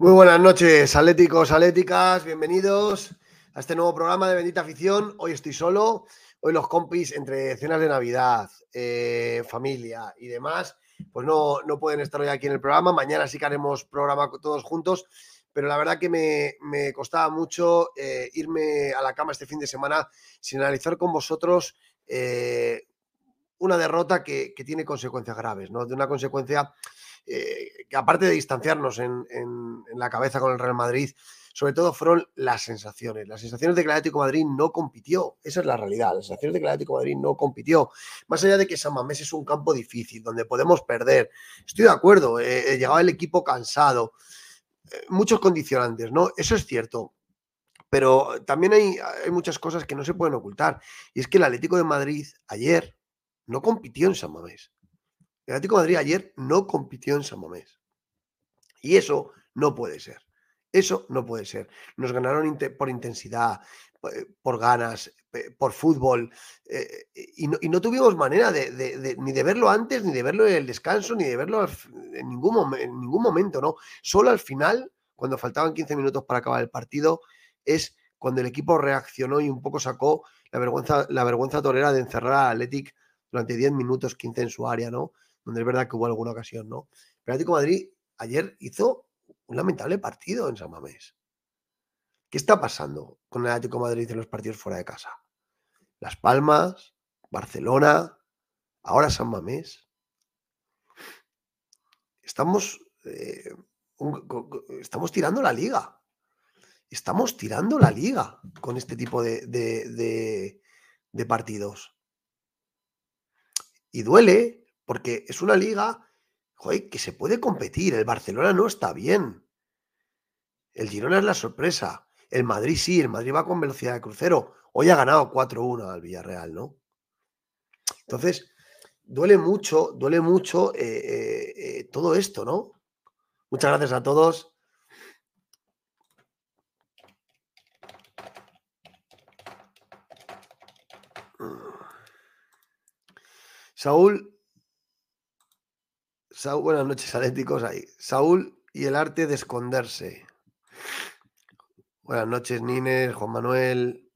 Muy buenas noches, atléticos, atléticas, bienvenidos a este nuevo programa de Bendita Afición. Hoy estoy solo, hoy los compis entre cenas de Navidad, eh, familia y demás, pues no, no pueden estar hoy aquí en el programa. Mañana sí que haremos programa todos juntos, pero la verdad que me, me costaba mucho eh, irme a la cama este fin de semana sin analizar con vosotros eh, una derrota que, que tiene consecuencias graves, ¿no? De una consecuencia eh, que aparte de distanciarnos en, la cabeza con el Real Madrid, sobre todo fueron las sensaciones. Las sensaciones de que el Atlético Madrid no compitió. Esa es la realidad. Las sensaciones de que el Atlético Madrid no compitió. Más allá de que San Mamés es un campo difícil, donde podemos perder. Estoy de acuerdo. Eh, eh, llegaba el equipo cansado. muchos condicionantes, ¿no? Eso es cierto. Pero también hay, hay muchas cosas que no se pueden ocultar. Y es que el Atlético de Madrid ayer no compitió en San Mamés. El Atlético Madrid ayer no compitió en San Mamés. Y eso no puede ser. Eso no puede ser. Nos ganaron por intensidad, eh, por ganas, por fútbol. Eh, y, no, tuvimos manera de, ni de verlo antes, ni de verlo en el descanso, ni de verlo en ningún, en ningún momento, ¿no? Solo al final, cuando faltaban 15 minutos para acabar el partido, es cuando el equipo reaccionó y un poco sacó la vergüenza, la vergüenza torera de encerrar a Athletic durante 10 minutos, 15 en su área, ¿no? Donde es verdad que hubo alguna ocasión, ¿no? Pero Atlético Madrid ayer hizo un lamentable partido en San Mamés. ¿Qué está pasando con el Atlético Madrid en los partidos fuera de casa? Las Palmas, Barcelona, ahora San Mamés. Estamos, eh, estamos tirando la liga. Estamos tirando la liga con este tipo de, de partidos. Y duele, porque es una liga que se puede competir. El Barcelona no está bien. El Girona es la sorpresa. El Madrid sí, el Madrid va con velocidad de crucero. Hoy ha ganado 4-1 al Villarreal, ¿no? Entonces, duele mucho, duele mucho eh, eh, eh, todo esto, ¿no? Muchas gracias a todos. Saúl buenas noches, atléticos. Ahí. Saúl y el arte de esconderse. Buenas noches, Nines, Juan Manuel.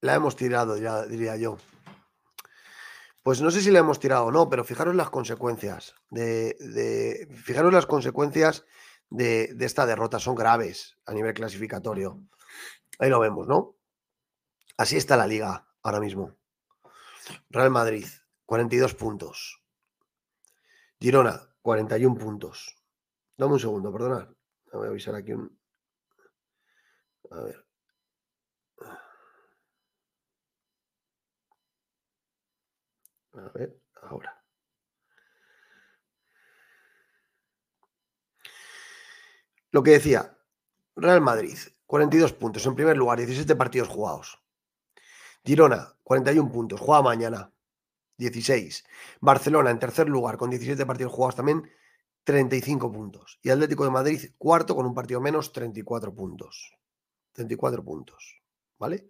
La hemos tirado, ya diría yo. Pues no sé si la hemos tirado o no, pero fijaros las consecuencias. De, fijaros las consecuencias de esta derrota. Son graves a nivel clasificatorio. Ahí lo vemos, ¿no? Así está la liga ahora mismo. Real Madrid, 42 puntos. Girona, 41 puntos. Dame un segundo, perdonad. Voy a avisar aquí un. A ver. A ver, ahora. Lo que decía, Real Madrid, 42 puntos en primer lugar, 17 partidos jugados. Girona, 41 puntos, juega mañana. 16. Barcelona en tercer lugar con 17 partidos jugados también, 35 puntos. Y Atlético de Madrid cuarto con un partido menos, 34 puntos. 34 puntos. ¿Vale?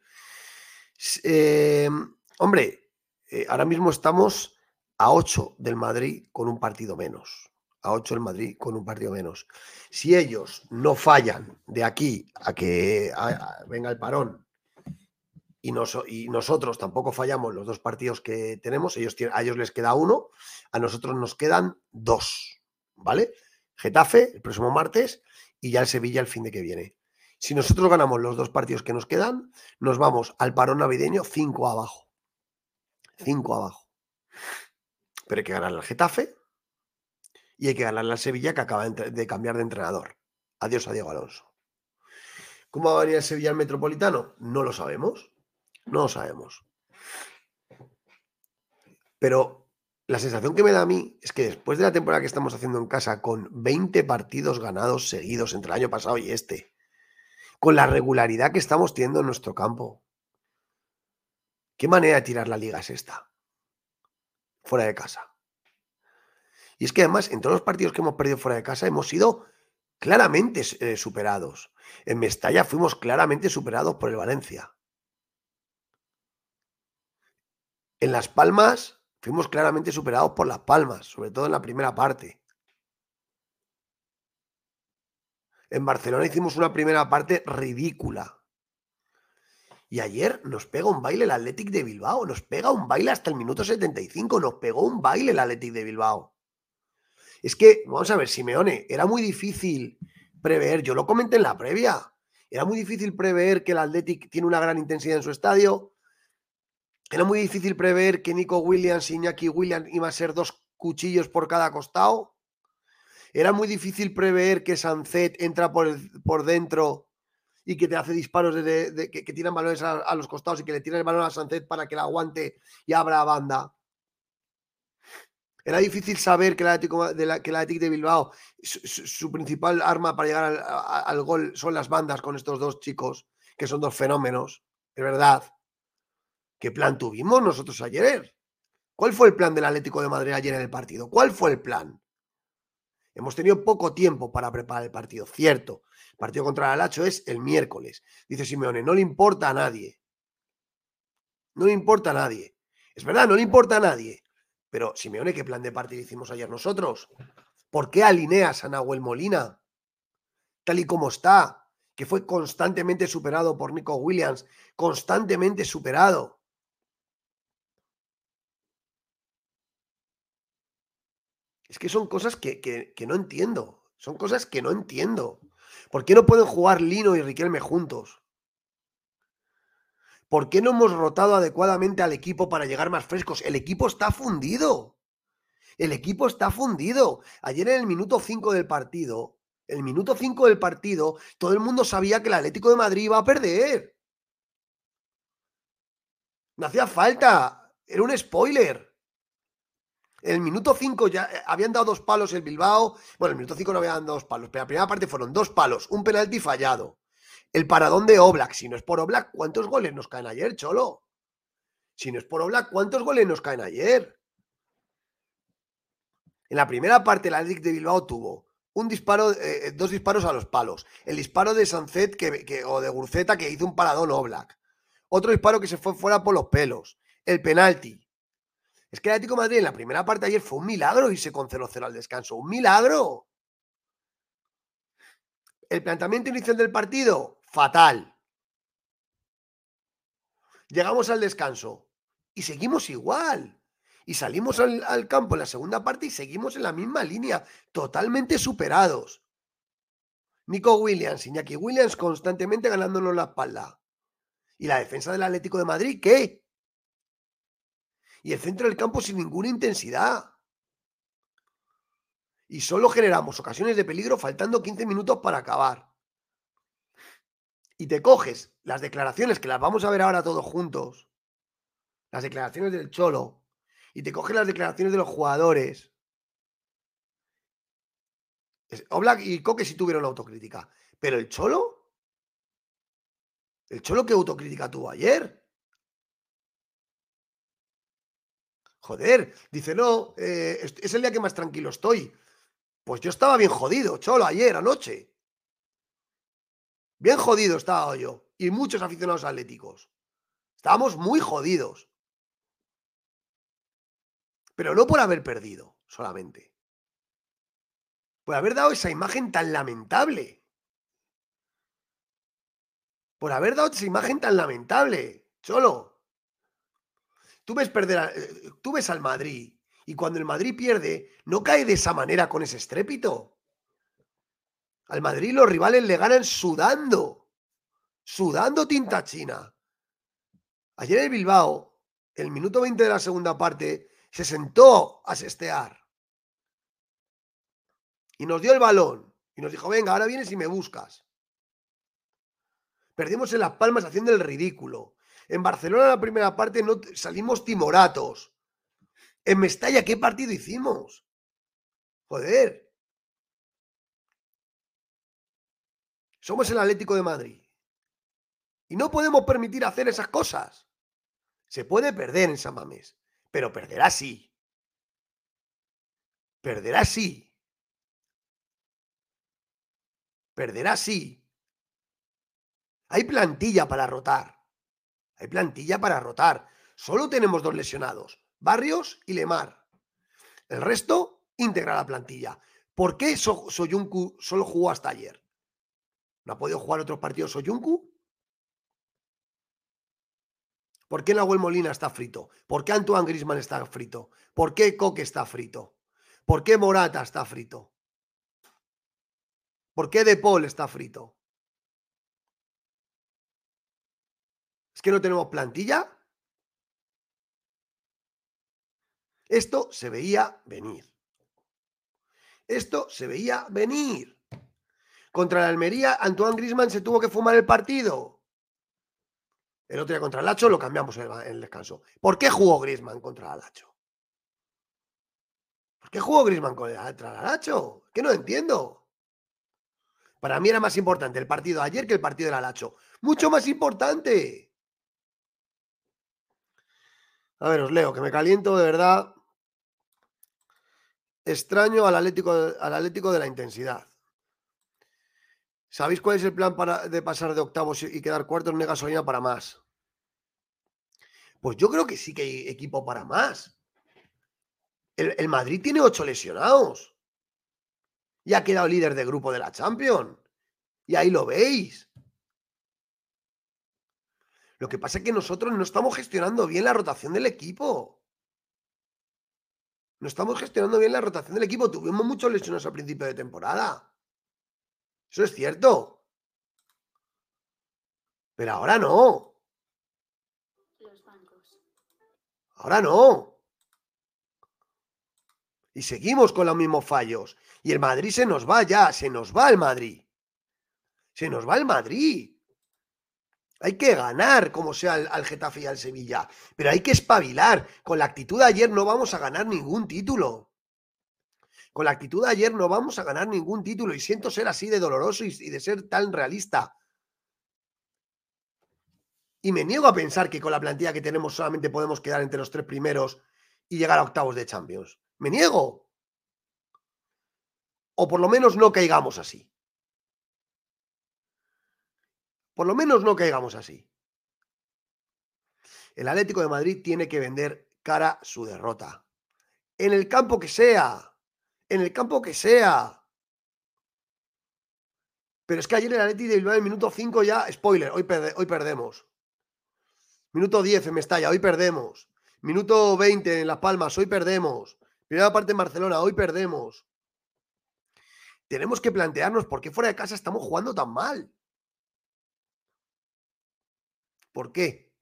Em, hombre, eh, ahora mismo estamos a 8 del Madrid con un partido menos. A 8 del Madrid con un partido menos. Si ellos no fallan de aquí a que venga el parón y, nosotros tampoco fallamos los dos partidos que tenemos, ellos a ellos les queda uno, a nosotros nos quedan dos, ¿vale? Getafe el próximo martes y ya el Sevilla el fin de que viene. Si nosotros ganamos los dos partidos que nos quedan, nos vamos al parón navideño cinco abajo. Cinco abajo. Pero hay que ganar al Getafe y hay que ganar al Sevilla que acaba de cambiar de entrenador. Adiós a Diego Alonso. ¿Cómo va a venir el Sevilla al Metropolitano? No lo sabemos. No lo sabemos. Pero la sensación que me da a mí es que después de la temporada que estamos haciendo en casa, con 20 partidos ganados seguidos entre el año pasado y este, con la regularidad que estamos teniendo en nuestro campo, ¿qué manera de tirar la liga es esta? Fuera de casa. Y es que además, en todos los partidos que hemos perdido fuera de casa, hemos sido claramente eh, superados. En Mestalla fuimos claramente superados por el Valencia. En Las Palmas fuimos claramente superados por Las Palmas, sobre todo en la primera parte. En Barcelona hicimos una primera parte ridícula. Y ayer nos pega un baile el Athletic de Bilbao, nos pega un baile hasta el minuto 75, nos pegó un baile el Athletic de Bilbao. Es que, vamos a ver, Simeone, era muy difícil prever, yo lo comenté en la previa, era muy difícil prever que el Athletic tiene una gran intensidad en su estadio, era muy difícil prever que Nico Williams y Iñaki Williams iban a ser dos cuchillos por cada costado, era muy difícil prever que Sancet entra por, por dentro y que te hace disparos de, que, tiran balones a, los costados y que le tiran el balón a Sancet para que la aguante y abra banda. Era difícil saber que de, la, que de Bilbao, su, principal arma para llegar al, gol son las bandas con estos dos chicos, que son dos fenómenos. Es verdad. ¿Qué plan tuvimos nosotros ayer? ¿Cuál fue el plan del Atlético de Madrid ayer en el partido? ¿Cuál fue el plan? Hemos tenido poco tiempo para preparar el partido, cierto. El partido contra el Alacho es el miércoles. Dice Simeone, no le importa a nadie. No le importa a nadie. Es verdad, no le importa a nadie. Pero, Simeone, ¿qué plan de partido hicimos ayer nosotros? ¿Por qué alineas a Nahuel Molina? Tal y como está, que fue constantemente superado por Nico Williams, constantemente superado. Es que son cosas que, que, no entiendo. Son cosas que no entiendo. ¿Por qué no pueden jugar Lino y Riquelme juntos? ¿Por qué no hemos rotado adecuadamente al equipo para llegar más frescos? El equipo está fundido. El equipo está fundido. Ayer en el minuto 5 del partido, el minuto 5 del partido, todo el mundo sabía que el Atlético de Madrid iba a perder. No hacía falta. Era un spoiler. En el minuto 5 ya eh, habían dado dos palos el Bilbao. Bueno, en el minuto 5 no habían dado dos palos, pero la primera parte fueron dos palos, un penalti fallado. El paradón de Oblak. Si no es por Oblak, ¿cuántos goles nos caen ayer, Cholo? Si no es por Oblak, ¿cuántos goles nos caen ayer? En la primera parte, el Atlético de Bilbao tuvo un disparo, eh, eh, dos disparos a los palos. El disparo de Sancet que, o de Gurceta que hizo un paradón Oblak. Otro disparo que se fue fuera por los pelos. El penalti. Es que el Atlético de Madrid en la primera parte ayer fue un milagro y se con 0-0 al descanso. ¡Un milagro! El planteamiento inicial del partido, fatal. Llegamos al descanso y seguimos igual. Y salimos al, campo en la segunda parte y seguimos en la misma línea, totalmente superados. Nico Williams, Iñaki Williams constantemente ganándonos la espalda. ¿Y la defensa del Atlético de Madrid qué? Y el centro del campo sin ninguna intensidad. Y solo generamos ocasiones de peligro faltando 15 minutos para acabar y te coges las declaraciones, que las vamos a ver ahora todos juntos, las declaraciones del Cholo, y te coges las declaraciones de los jugadores. Oblak y Coque sí tuvieron autocrítica, pero el Cholo, el Cholo qué autocrítica tuvo ayer. Joder, dice, no, eh, es el día que más tranquilo estoy. Pues yo estaba bien jodido, Cholo, ayer, anoche. Bien jodido estaba yo y muchos aficionados atléticos. Estábamos muy jodidos. Pero no por haber perdido solamente. Por haber dado esa imagen tan lamentable. Por haber dado esa imagen tan lamentable. Solo. Tú ves perder, eh, tú ves al Madrid y cuando el Madrid pierde, no cae de esa manera con ese estrépito. Al Madrid los rivales le ganan sudando, sudando tinta china. Ayer en Bilbao, el minuto 20 de la segunda parte, se sentó a sestear. Y nos dio el balón. Y nos dijo, venga, ahora vienes y me buscas. Perdimos en Las Palmas haciendo el ridículo. En Barcelona la primera parte no salimos timoratos. En Mestalla, ¿qué partido hicimos? Joder. Somos el Atlético de Madrid. Y no podemos permitir hacer esas cosas. Se puede perder en San Mamés, pero perderá sí. Perderá sí. Perderá sí. Hay plantilla para rotar. Hay plantilla para rotar. Solo tenemos dos lesionados, Barrios y Lemar. El resto integra la plantilla. ¿Por qué Soyuncu solo jugó hasta ayer? ¿No ha podido jugar otros partidos Soyuncu? ¿Por qué Nahuel Molina está frito? ¿Por qué Antoine Grisman está frito? ¿Por qué Coque está frito? ¿Por qué Morata está frito? ¿Por qué De Paul está frito? ¿Es que no tenemos plantilla? Esto se veía venir. Esto se veía venir. Contra la Almería, Antoine Grisman se tuvo que fumar el partido. El otro día contra el Lacho lo cambiamos en el descanso. ¿Por qué jugó Grisman contra el Lacho? ¿Por qué jugó Grisman contra el Lacho? Que no entiendo. Para mí era más importante el partido de ayer que el partido del Alacho. Mucho más importante. A ver, os leo, que me caliento de verdad. Extraño al Atlético, al Atlético de la intensidad. ¿Sabéis cuál es el plan para, de pasar de octavos y quedar cuartos? No gasolina para más. Pues yo creo que sí que hay equipo para más. El, Madrid tiene ocho lesionados. Y ha quedado líder de grupo de la Champions. Y ahí lo veis. Lo que pasa es que nosotros no estamos gestionando bien la rotación del equipo. No estamos gestionando bien la rotación del equipo. Tuvimos muchos lesionados al principio de temporada. Eso es cierto. Pero ahora no. Ahora no. Y seguimos con los mismos fallos. Y el Madrid se nos va ya, se nos va el Madrid. Se nos va el Madrid. Hay que ganar, como sea al, Getafe y al Sevilla. Pero hay que espabilar. Con la actitud de ayer no vamos a ganar ningún título. Con la actitud de ayer no vamos a ganar ningún título. Y siento ser así de doloroso y de ser tan realista. Y me niego a pensar que con la plantilla que tenemos solamente podemos quedar entre los tres primeros y llegar a octavos de Champions. Me niego. O por lo menos no caigamos así. Por lo menos no caigamos así. El Atlético de Madrid tiene que vender cara su derrota. En el campo que sea. En el campo que sea. Pero es que ayer el Atlético de Bilbao en minuto 5 ya, spoiler, hoy, hoy perdemos. Minuto 10 en Mestalla, hoy perdemos. Minuto 20 en Las Palmas, hoy perdemos. Primera parte en Barcelona, hoy perdemos. Tenemos que plantearnos por qué fuera de casa estamos jugando tan mal. ¿Por qué?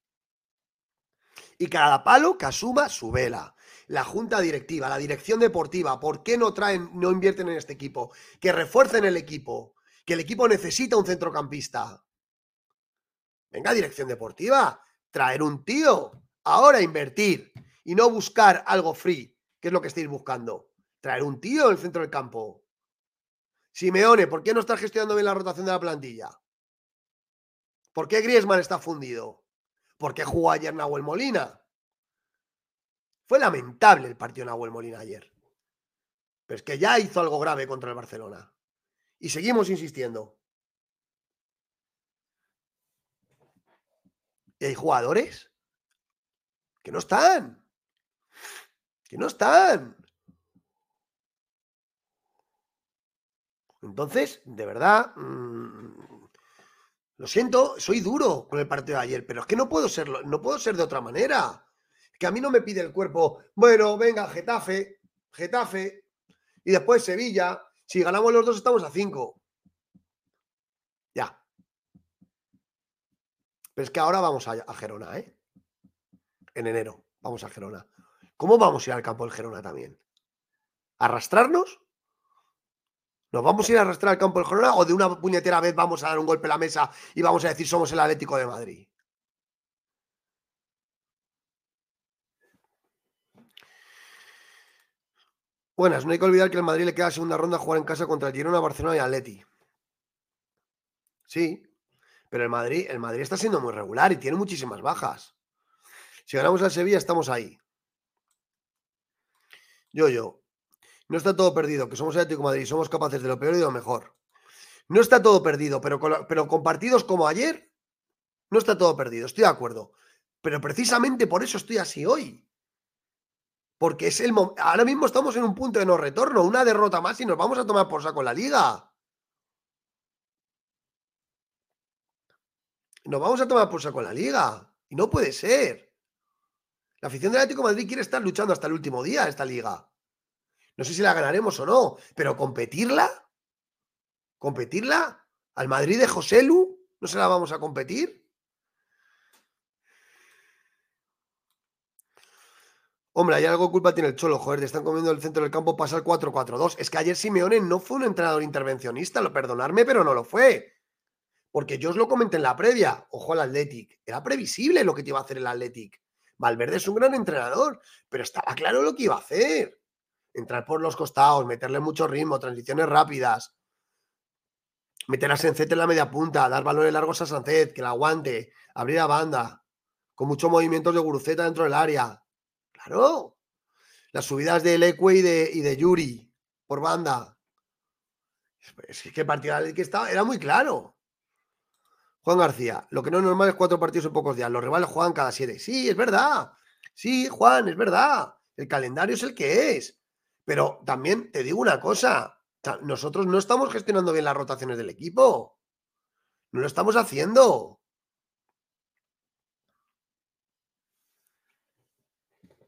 Y cada palo que asuma su vela. La junta directiva, la dirección deportiva, ¿por qué no traen, no invierten en este equipo? Que refuercen el equipo, que el equipo necesita un centrocampista. Venga, dirección deportiva, traer un tío, ahora invertir y no buscar algo free, que es lo que estáis buscando. Traer un tío en el centro del campo. Simeone, ¿por qué no estás gestionando bien la rotación de la plantilla? ¿Por qué Griezmann está fundido? ¿Por qué jugó ayer Nahuel Molina? Fue lamentable el partido Nahuel Molina ayer. Pero es que ya hizo algo grave contra el Barcelona. Y seguimos insistiendo. Y hay jugadores que no están. Que no están. Entonces, de verdad, mm, lo siento, soy duro con el partido de ayer, pero es que no puedo serlo, no puedo ser de otra manera. Que a mí no me pide el cuerpo, bueno, venga, Getafe, Getafe, y después Sevilla. Si ganamos los dos, estamos a cinco. Pero es que ahora vamos a, Gerona, ¿eh? En enero, vamos a Gerona. ¿Cómo vamos a ir al campo del Gerona también? ¿Arrastrarnos? ¿Nos vamos a ir a arrastrar al campo del Girona o de una puñetera vez vamos a dar un golpe a la mesa y vamos a decir somos el Atlético de Madrid? Buenas, no hay que olvidar que el Madrid le queda segunda ronda a jugar en casa contra el Girona, Barcelona y Atleti. Sí, pero el Madrid, el Madrid está siendo muy regular y tiene muchísimas bajas. Si ganamos al Sevilla, estamos ahí. Yo, yo. No está todo perdido, que somos Atlético de Madrid, somos capaces de lo peor y de lo mejor. No está todo perdido, pero pero con partidos como ayer, no está todo perdido, estoy de acuerdo. Pero precisamente por eso estoy así hoy. Porque es el ahora mismo estamos en un punto de no retorno, una derrota más y nos vamos a tomar por saco la liga. Nos vamos a tomar por saco la liga. Y no puede ser. La afición del Atlético Madrid quiere estar luchando hasta el último día esta liga. No sé si la ganaremos o no, pero competirla, competirla al Madrid de José Lu, ¿no se la vamos a competir? Hombre, hay algo culpa tiene el Cholo, joder, te están comiendo el centro del campo, pasa el 4-4-2. Es que ayer Simeone no fue un entrenador intervencionista, lo perdonarme, pero no lo fue. Porque yo os lo comenté en la previa, ojo al Athletic, era previsible lo que te iba a hacer el Athletic. Valverde es un gran entrenador, pero estaba claro lo que iba a hacer. Entrar por los costados, meterle mucho ritmo, transiciones rápidas, meter a Sencet en la media punta, dar balones largos a Sancet, que la aguante, abrir a banda, con muchos movimientos de Guruceta dentro del área, Claro. Las subidas de Leque y de, Yuri por banda. Es que el partido que estaba era muy claro. Juan García, lo que no es normal es cuatro partidos en pocos días. Los rivales juegan cada siete. Sí, es verdad. Sí, Juan, es verdad. El calendario es el que es. Pero también te digo una cosa. Nosotros no estamos gestionando bien las rotaciones del equipo. No lo estamos haciendo.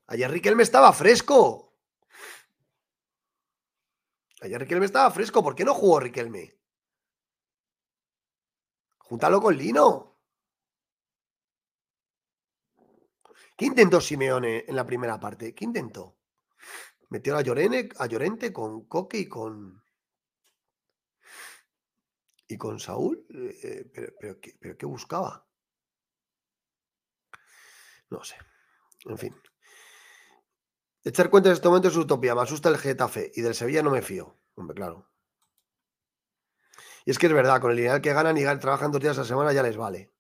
Ayer Riquelme estaba fresco. Ayer Riquelme estaba fresco. ¿Por qué no jugó Riquelme? Júntalo con Lino. ¿Qué intentó Simeone en la primera parte? ¿Qué intentó? Metió a, Llorene, a Llorente con Coque y con. Y con Saúl. Eh, pero, pero ¿qué buscaba? No sé. En fin. Echar cuentas en este momento es utopía. Me asusta el Getafe y del Sevilla no me fío. Hombre, claro. Y es que es verdad, con el lineal que ganan y trabajan dos días a la semana ya les vale.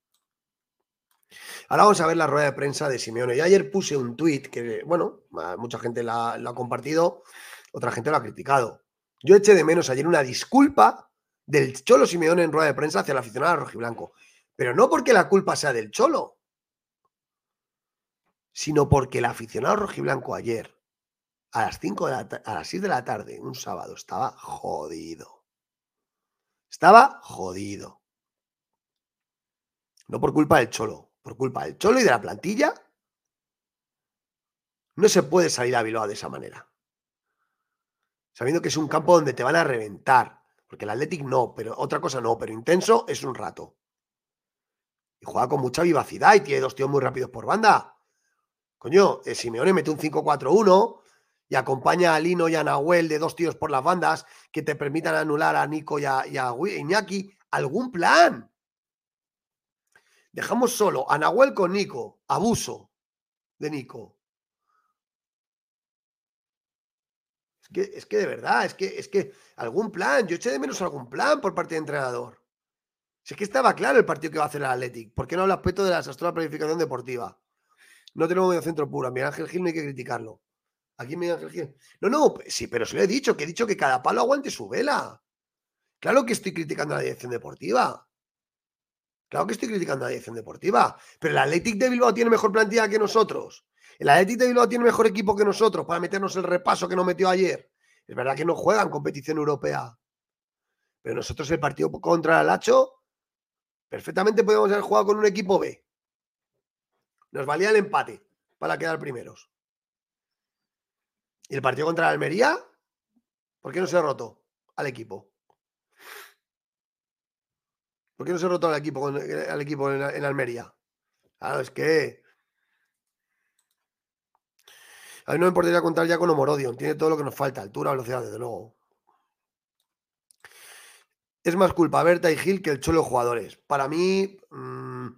Ahora vamos a ver la rueda de prensa de Simeone. Yo ayer puse un tuit que, bueno, mucha gente lo ha compartido, otra gente lo ha criticado. Yo eché de menos ayer una disculpa del Cholo Simeone en rueda de prensa hacia la aficionada rojiblanco. Pero no porque la culpa sea del Cholo, sino porque el aficionado rojiblanco ayer, a las, 5 de a las 6 de la tarde, un sábado, estaba jodido. Estaba jodido. No por culpa del Cholo, por culpa del Cholo y de la plantilla. No se puede salir a Bilbao de esa manera. Sabiendo que es un campo donde te van a reventar. Porque el Athletic no, pero otra cosa no, pero intenso es un rato. Y juega con mucha vivacidad y tiene dos tíos muy rápidos por banda. Coño, eh, Simeone mete un 5-4-1 y acompaña a Lino y a Nahuel de dos tíos por las bandas que te permitan anular a Nico y a, Iñaki. ¿Algún plan? Dejamos solo a Nahuel con Nico. Abuso de Nico. Es que, es que de verdad, es que, es que algún plan. Yo eché de menos algún plan por parte del entrenador. Si es que estaba claro el partido que va a hacer el Athletic. ¿Por qué no habla aspecto de la desastrosa planificación deportiva? No tenemos medio centro puro. Miguel Ángel Gil no hay que criticarlo. Aquí Miguel Ángel Gil. No, no, sí, pero se lo he dicho, que he dicho que cada palo aguante su vela. Claro que estoy criticando a la dirección deportiva. Claro que estoy criticando a la dirección deportiva. Pero el Athletic de Bilbao tiene mejor plantilla que nosotros. El Athletic de Bilbao tiene mejor equipo que nosotros para meternos el repaso que nos metió ayer. Es verdad que no juegan competición europea. Pero nosotros el partido contra el Hacho, perfectamente podemos haber jugado con un equipo B. Nos valía el empate para quedar primeros. ¿Y el partido contra la Almería? ¿Por qué no se rotó al equipo? ¿Por qué no se rotó al equipo, al equipo en, Almería? Claro, es que. A mí no me importaría contar ya con Homorodion. Tiene todo lo que nos falta: altura, velocidad, desde luego. es más culpa Berta y Gil que el cholo jugadores. Para mí. mm,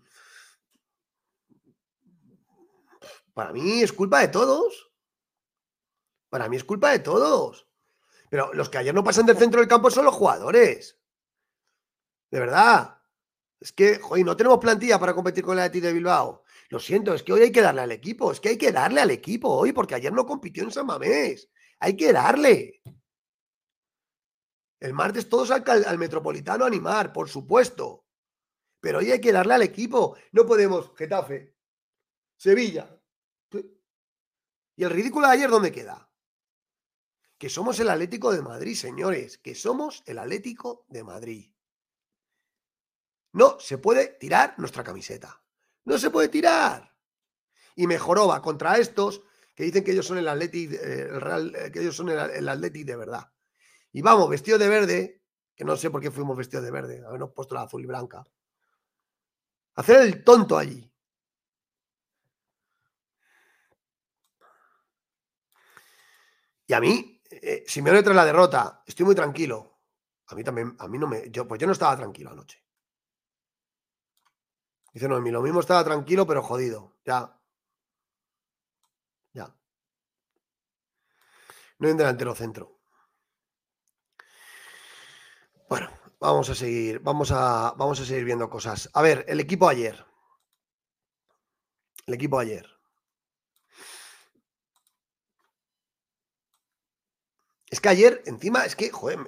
para mí es culpa de todos. Para mí es culpa de todos. Pero los que ayer no pasan del centro del campo son los jugadores. De verdad. Es que, joder, no tenemos plantilla para competir con el Athletic de Bilbao. Lo siento, es que hoy hay que darle al equipo. Es que hay que darle al equipo hoy, porque ayer no compitió en San Mamés. Hay que darle. El martes todos al, al Metropolitano a animar, por supuesto. Pero hoy hay que darle al equipo. No podemos. Getafe. Sevilla. ¿Y el ridículo de ayer dónde queda? Que somos el Atlético de Madrid, señores. Que somos el Atlético de Madrid. No se puede tirar nuestra camiseta. No se puede tirar. Y mejoró va contra estos que dicen que ellos son el Atlético, el Real, eh, que ellos son el, el de verdad. Y vamos, vestido de verde, que no sé por qué fuimos vestidos de verde, habernos puesto la azul y blanca. Hacer el tonto allí. Y a mí, eh, Simeone tras la derrota, estoy muy tranquilo. A mí también, a mí no me. Yo, pues yo no estaba tranquilo anoche. Dice Noemí, lo mismo estaba tranquilo, pero jodido. Ya. Ya. No hay delantero centro. Bueno, vamos a seguir, vamos a, vamos a seguir viendo cosas. A ver, el equipo ayer. El equipo ayer. Es que ayer, encima, es que, joder,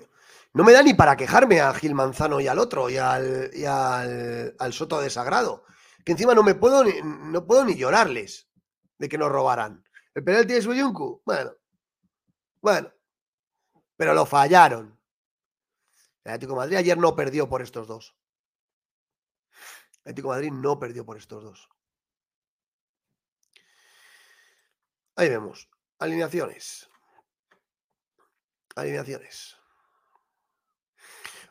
no me da ni para quejarme a Gil Manzano y al otro, y al, y al, Soto de Sagrado. Que encima no me puedo ni, no puedo ni llorarles de que nos robaran. El penalti de Suyuncu, bueno, bueno, pero lo fallaron. El Atlético Madrid ayer no perdió por estos dos. El Atlético Madrid no perdió por estos dos. Ahí vemos. Alineaciones. Alineaciones.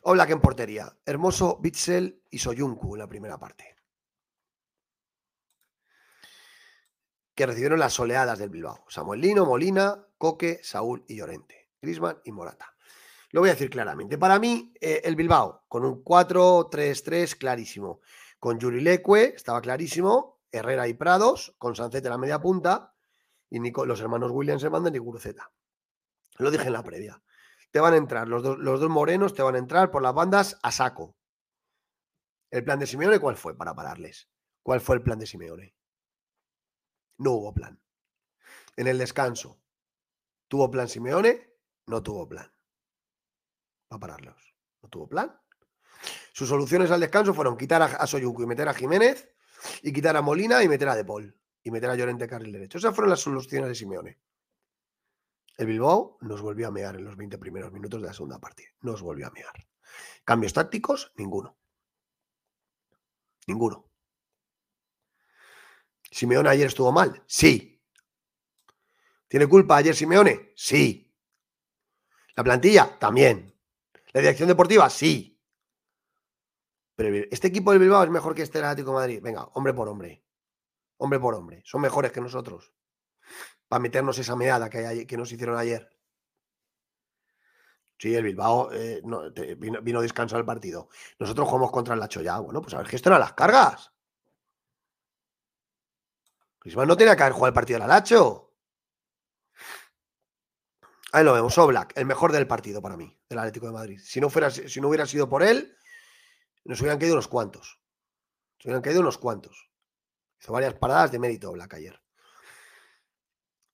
Oblak en portería. Hermoso, Bitzel y Soyuncu en la primera parte. Que recibieron las oleadas del Bilbao. Samuel Lino, Molina, Coque, Saúl y Llorente. Grisman y Morata. Lo voy a decir claramente. Para mí, eh, el Bilbao, con un 4-3-3 clarísimo. Con Yuri Leque, estaba clarísimo. Herrera y Prados, con Sancet en la media punta. Y los hermanos Williams se mandan y Guruceta. Lo dije en la previa. Te van a entrar, los dos, los dos morenos te van a entrar por las bandas a saco. ¿El plan de Simeone cuál fue para pararles? ¿Cuál fue el plan de Simeone? No hubo plan. En el descanso, ¿tuvo plan Simeone? No tuvo plan. Para pararlos. No tuvo plan. Sus soluciones al descanso fueron quitar a, a Soyuncu y meter a Jiménez, y quitar a Molina y meter a De Paul, y meter a Llorente carril derecho. Esas fueron las soluciones de Simeone. El Bilbao nos volvió a mear en los 20 primeros minutos de la segunda parte. Nos volvió a mear. Cambios tácticos, ninguno. Ninguno. ¿Simeone ayer estuvo mal? Sí. ¿Tiene culpa ayer Simeone? Sí. ¿La plantilla? También. ¿La dirección deportiva? Sí. Pero este equipo del Bilbao es mejor que este del Atlético de Madrid. Venga, hombre por hombre. Hombre por hombre. Son mejores que nosotros. Para meternos esa meada que, nos hicieron ayer. Sí, el Bilbao eh, vino, vino descanso al partido. Nosotros jugamos contra el Lacho ya. Bueno, pues a ver, gestionar las cargas. Griezmann no tenía que haber jugado el partido del Lacho. Ahí lo vemos, Oblak, el mejor del partido para mí, del Atlético de Madrid. Si no, fuera, si no hubiera sido por él, nos hubieran caído unos cuantos. Nos hubieran caído unos cuantos. Hizo varias paradas de mérito Oblak ayer.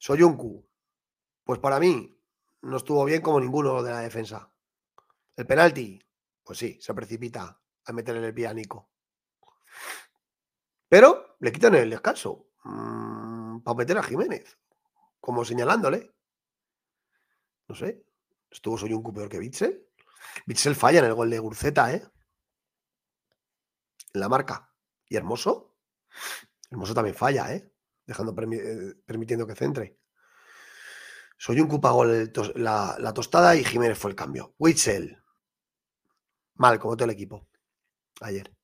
Soyuncu, pues para mí no estuvo bien como ninguno de la defensa. El penalti, pues sí, se precipita a meterle el pie a Nico. Pero le quitan el descanso para meter a Jiménez, como señalándole. No sé, estuvo Soyuncu peor que Bitzel. Bitzel falla en el gol de Gurceta, ¿eh? En la marca. Y Hermoso. Hermoso también falla, ¿eh? Dejando, eh, permitiendo que centre. Soyuncu pagó tos- la, la tostada y Jiménez fue el cambio. Witzel. Mal, como todo el equipo. Ayer.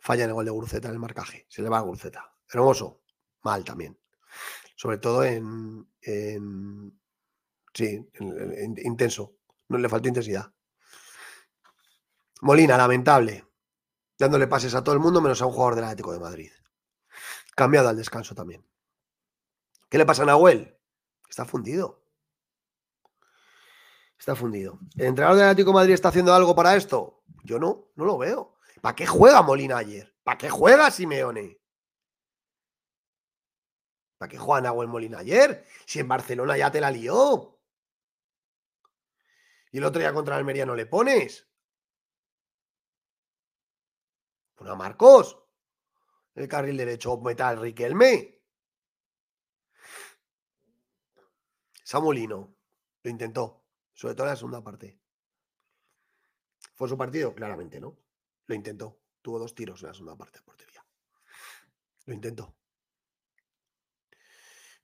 Falla en el gol de Gurceta en el marcaje. Se le va a Gurceta. Hermoso. Mal también. Sobre todo en. en- sí, en- intenso. No le faltó intensidad. Molina, lamentable. Dándole pases a todo el mundo menos a un jugador del Atlético de Madrid. Cambiado al descanso también. ¿Qué le pasa a Nahuel? Está fundido. Está fundido. ¿El entrenador del Atlético de Madrid está haciendo algo para esto? Yo no, no lo veo. ¿Para qué juega Molina ayer? ¿Para qué juega Simeone? ¿Para qué juega Nahuel Molina ayer? Si en Barcelona ya te la lió. Y el otro día contra Almería no le pones. Pon a Marcos. El carril derecho, metal Riquelme. Samolino lo intentó, sobre todo en la segunda parte. ¿Fue su partido? Claramente, ¿no? Lo intentó. Tuvo dos tiros en la segunda parte de portería. Lo intentó.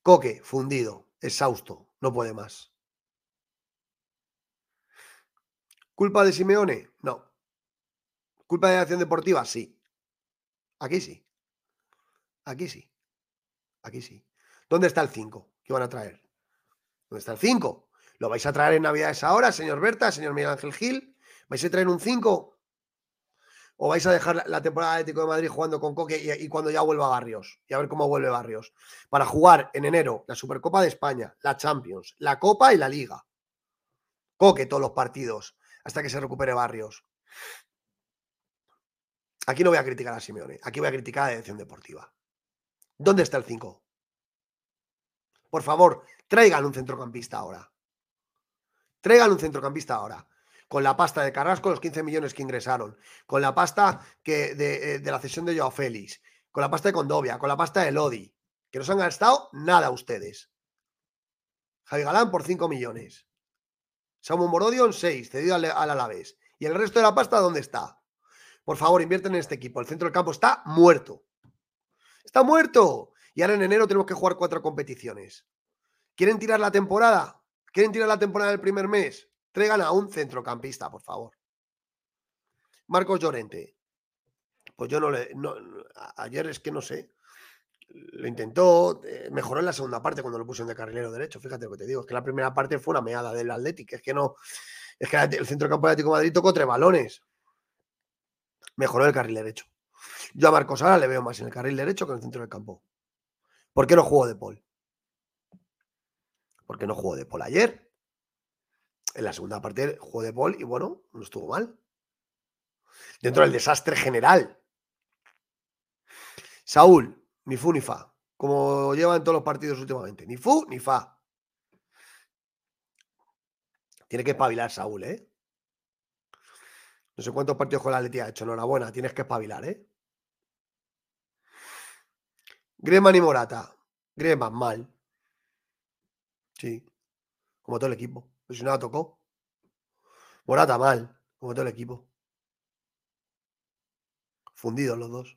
Coque, fundido, exhausto, no puede más. ¿Culpa de Simeone? No. ¿Culpa de la acción deportiva? Sí. Aquí sí. Aquí sí. Aquí sí. ¿Dónde está el 5? ¿Qué van a traer? ¿Dónde está el 5? ¿Lo vais a traer en Navidades ahora, señor Berta, señor Miguel Ángel Gil? ¿Vais a traer un 5? ¿O vais a dejar la temporada de Atlético de Madrid jugando con Coque y, cuando ya vuelva Barrios? Y a ver cómo vuelve Barrios. Para jugar en enero la Supercopa de España, la Champions, la Copa y la Liga. Coque todos los partidos hasta que se recupere Barrios. Aquí no voy a criticar a Simeone, aquí voy a criticar a la dirección deportiva. ¿Dónde está el 5? Por favor, traigan un centrocampista ahora. Traigan un centrocampista ahora. Con la pasta de Carrasco, los 15 millones que ingresaron. Con la pasta que de, de la cesión de Joao Félix. Con la pasta de Condovia. Con la pasta de Lodi. Que no se han gastado nada ustedes. Javi Galán por 5 millones. Samu Morodion 6, cedido al, al Alavés. ¿Y el resto de la pasta dónde está? Por favor, invierten en este equipo. El centro del campo está muerto. Está muerto. Y ahora en enero tenemos que jugar cuatro competiciones. ¿Quieren tirar la temporada? ¿Quieren tirar la temporada del primer mes? Traigan a un centrocampista, por favor. Marcos Llorente. Pues yo no le. No, ayer es que no sé. Lo intentó, eh, mejoró en la segunda parte cuando lo puso en de carrilero derecho. Fíjate lo que te digo, es que la primera parte fue una meada del Atlético. Es que no. Es que el centrocampo Atlético de Madrid tocó tres balones. Mejoró el carril derecho. Yo a Marcos ahora le veo más en el carril derecho que en el centro del campo. ¿Por qué no jugó de Paul? ¿Por qué no jugó de Paul ayer? En la segunda parte jugó de Paul y bueno, no estuvo mal. Dentro del desastre general. Saúl, ni fu ni fa. Como lleva en todos los partidos últimamente. Ni fu ni fa. Tiene que espabilar Saúl, ¿eh? No sé cuántos partidos con la Atleti ha hecho. Enhorabuena, tienes que espabilar, ¿eh? Greman y Morata. Greman, mal. Sí. Como todo el equipo. Si nada tocó. Morata, mal. Como todo el equipo. Fundidos los dos.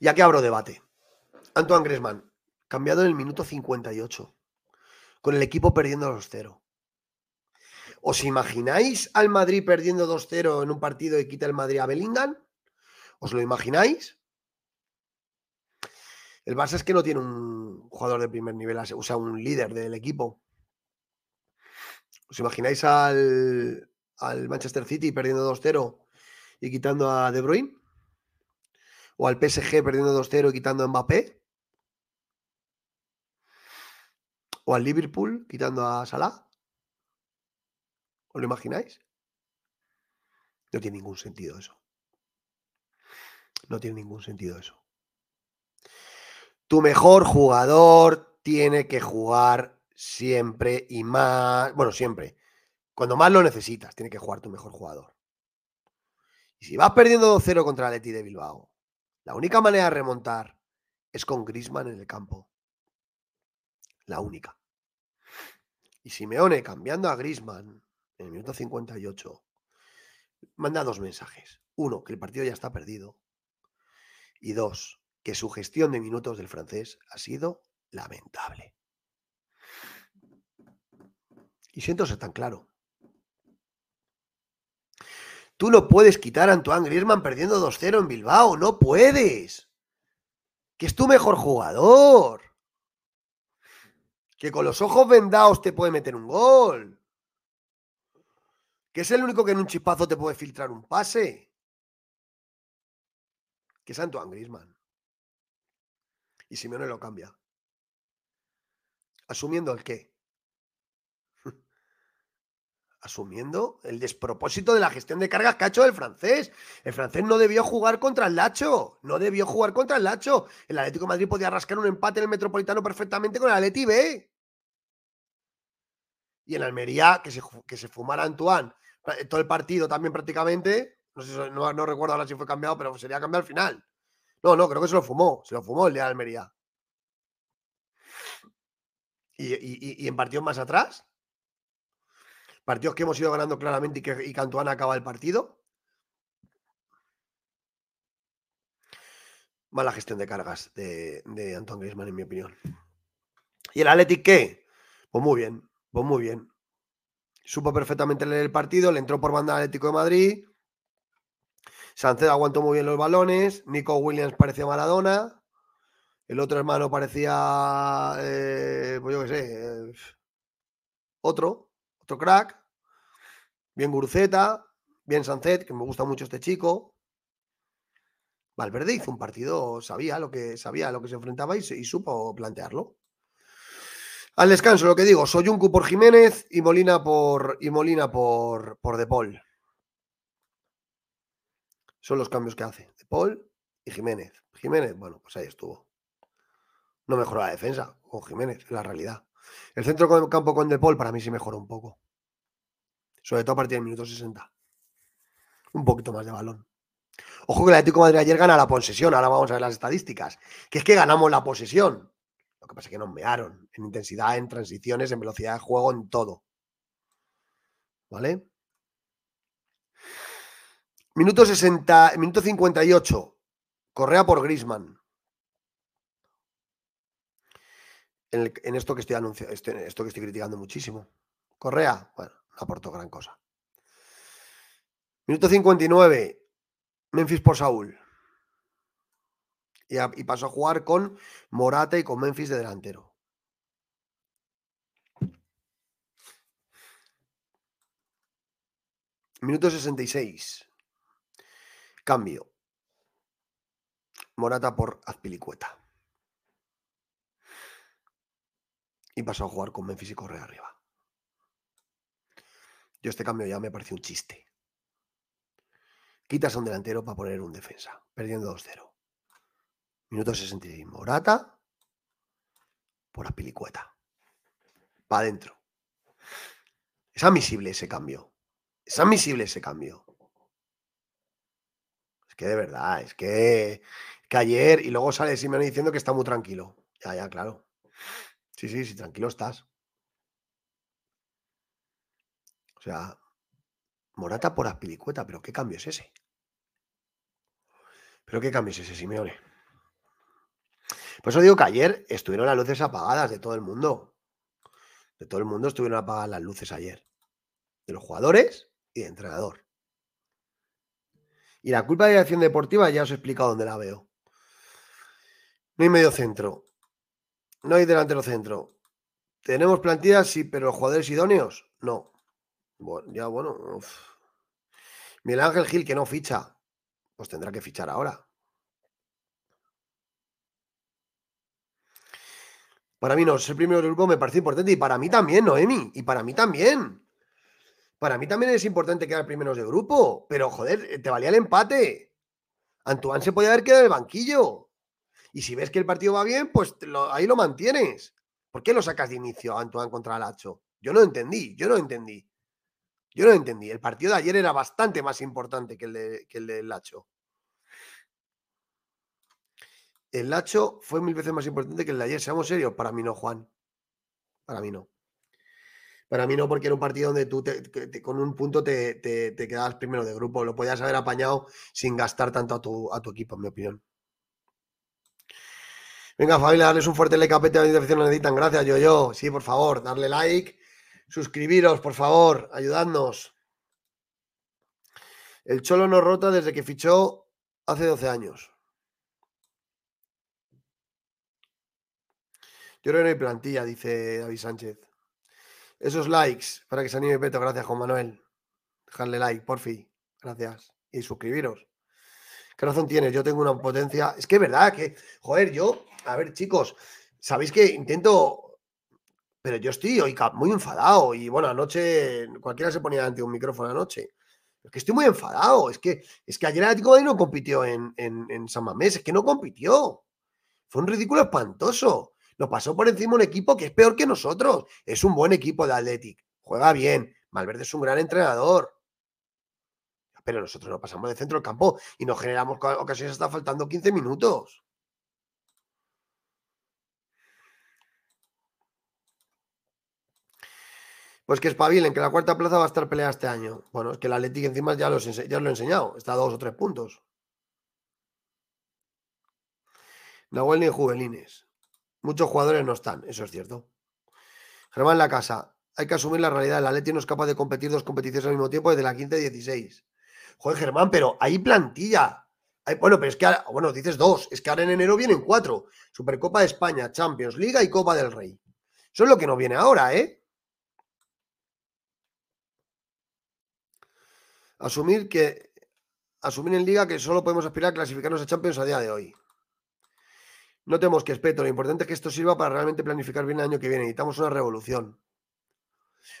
Y aquí abro debate. Antoine Griezmann, cambiado en el minuto 58. Con el equipo perdiendo los cero. ¿Os imagináis al Madrid perdiendo 2-0 en un partido y quita el Madrid a Bellingham? ¿Os lo imagináis? El Barça es que no tiene un jugador de primer nivel, o sea, un líder del equipo. ¿Os imagináis al, al Manchester City perdiendo 2-0 y quitando a De Bruyne? ¿O al PSG perdiendo 2-0 y quitando a Mbappé? ¿O al Liverpool quitando a Salah? ¿Os lo imagináis? No tiene ningún sentido eso. No tiene ningún sentido eso. Tu mejor jugador tiene que jugar siempre y más. Bueno, siempre. Cuando más lo necesitas, tiene que jugar tu mejor jugador. Y si vas perdiendo 2-0 contra Leti de Bilbao, la única manera de remontar es con Grisman en el campo. La única. Y Simeone cambiando a Grisman en el minuto 58 manda dos mensajes. Uno, que el partido ya está perdido. Y dos, que su gestión de minutos del francés ha sido lamentable. Y siento ser tan claro. Tú no puedes quitar a Antoine Griezmann perdiendo 2-0 en Bilbao, no puedes. Que es tu mejor jugador. Que con los ojos vendados te puede meter un gol. Que es el único que en un chispazo te puede filtrar un pase. Que es Antoine Grisman. Y Simeone lo cambia. Asumiendo el qué. Asumiendo el despropósito de la gestión de cargas que ha hecho el francés. El francés no debió jugar contra el Lacho. No debió jugar contra el Lacho. El Atlético Madrid podía rascar un empate en el Metropolitano perfectamente con el Atleti B. Y en Almería, que se, que se fumara Antoine todo el partido también prácticamente. No, sé, no, no recuerdo ahora si fue cambiado, pero sería cambiado al final. No, no, creo que se lo fumó. Se lo fumó el de Almería. Y, en partidos más atrás, partidos que hemos ido ganando claramente y que, y Cantuana acaba el partido. Mala gestión de cargas de, de Antoine Griezmann, en mi opinión. ¿Y el Athletic qué? Pues muy bien, pues muy bien. Supo perfectamente leer el partido, le entró por banda Atlético de Madrid. Sánchez aguantó muy bien los balones. Nico Williams parecía Maradona. El otro hermano parecía, eh, pues yo qué sé, otro, otro crack. Bien Guruceta, bien Sancet, que me gusta mucho este chico. Valverde hizo un partido, sabía lo que sabía lo que se enfrentaba y, y supo plantearlo. Al descanso, lo que digo, Soyuncu por Jiménez y Molina por y Molina por, por De Paul. Son los cambios que hace. De Paul y Jiménez. Jiménez, bueno, pues ahí estuvo. No mejoró la defensa con Jiménez, es la realidad. El centro del campo con De Paul para mí sí mejoró un poco. Sobre todo a partir del minuto 60. Un poquito más de balón. Ojo que el Atlético de Madrid ayer gana la posesión. Ahora vamos a ver las estadísticas. Que es que ganamos la posesión. Lo que pasa es que nos mearon en intensidad, en transiciones, en velocidad de juego, en todo. ¿Vale? Minuto 60, minuto 58. Correa por Grisman. En, esto que estoy anunciando, este, esto que estoy criticando muchísimo. Correa, bueno, no aportó gran cosa. Minuto 59. Memphis por Saúl y, pasó a jugar con Morata y con Memphis de delantero. Minuto 66. Cambio. Morata por Azpilicueta. Y pasó a jugar con Memphis y Correa arriba. Yo este cambio ya me parece un chiste. Quitas a un delantero para poner un defensa, perdiendo 2-0. Minuto 66. Morata por Apilicueta. Para adentro. Es admisible ese cambio. Es admisible ese cambio. Que de verdad, es que, que ayer y luego sale Simeone diciendo que está muy tranquilo. Ya, ya, claro. Sí, sí, sí, tranquilo estás. O sea, Morata por Apilicueta, pero ¿qué cambio es ese? ¿Pero qué cambio es ese, Simeone? Por eso digo que ayer estuvieron las luces apagadas de todo el mundo. De todo el mundo estuvieron apagadas las luces ayer. De los jugadores y de entrenador. Y la culpa de la dirección deportiva ya os he explicado dónde la veo. No hay medio centro. No hay delantero centro. ¿Tenemos plantillas? Sí, pero jugadores idóneos, no. Bueno, ya bueno. Miguel Ángel Gil, que no ficha, pues tendrá que fichar ahora. Para mí no, ser primero del grupo me parece importante y para mí también, Noemi, y para mí también. Para mí también es importante quedar primeros de grupo, pero joder, eh, te valía el empate. Antoine se podía haber quedado en el banquillo. Y si ves que el partido va bien, pues ahí lo mantienes. ¿Por qué lo sacas de inicio, Antoine contra Lacho? Yo no entendí, yo no entendí. Yo no entendí. El partido de ayer era bastante más importante que el de, que el de Lacho el Lacho fue mil veces más importante que el de ayer. Seamos serios, para mí no, Juan. Para mí no. Para mí no, porque era un partido donde tú con un punto te, quedabas primero de grupo. Lo podías haber apañado sin gastar tanto a tu, equipo, en mi opinión. Venga, familia, darles un fuerte like a la invitación necesitan. Gracias, yo, yo. Sí, por favor, darle like, suscribiros, por favor, ayudadnos. El Cholo no rota desde que fichó hace 12 años. Yo creo que no hay plantilla, dice David Sánchez. Esos likes para que se anime Peto. Gracias, Juan Manuel. Dejadle like, por fin. Gracias. Y suscribiros. ¿Qué razón tienes? Yo tengo una potencia. Es que es verdad que, joder, yo, a ver, chicos, sabéis que intento, pero yo estoy hoy muy enfadado. Y bueno, anoche cualquiera se ponía ante un micrófono anoche. Es que estoy muy enfadado. Es que, es que ayer el Atlético de no compitió en, en, San Mamés. Es que no compitió. Fue un ridículo espantoso. Nos pasó por encima un equipo que es peor que nosotros. Es un buen equipo de Athletic. Juega bien. Malverde es un gran entrenador. Pero nosotros no pasamos de centro del campo y nos generamos ocasiones hasta faltando 15 minutos. Pues que espabilen, que la cuarta plaza va a estar peleada este año. Bueno, es que el Atlético encima ya, lo he enseñado, está a dos o tres puntos. Nahuel ni Juvelines. Muchos jugadores no están, eso es cierto. Germán La Casa, hay que asumir la realidad. El Atlético no es capaz de competir dos competiciones al mismo tiempo desde la 15 y 16. Joder, Germán, pero hay plantilla. bueno, pero es que, bueno, dices dos. Es que ahora en enero vienen cuatro. Supercopa de España, Champions, Liga y Copa del Rey. Eso es lo que no viene ahora, ¿eh? Asumir que asumir en liga que solo podemos aspirar a clasificarnos a Champions a día de hoy. No tenemos que espeto, lo importante es que esto sirva para realmente planificar bien el año que viene. Necesitamos una revolución.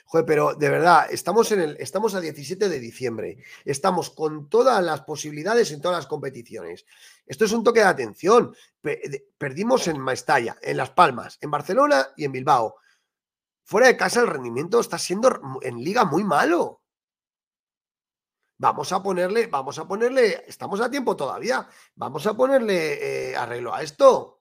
Joder, pero de verdad, estamos, en el, estamos a 17 de diciembre. Estamos con todas las posibilidades en todas las competiciones. Esto es un toque de atención. Perdimos en Maestalla, en Las Palmas, en Barcelona y en Bilbao. Fuera de casa el rendimiento está siendo en liga muy malo. Vamos a ponerle, vamos a ponerle, estamos a tiempo todavía, vamos a ponerle eh, arreglo a esto.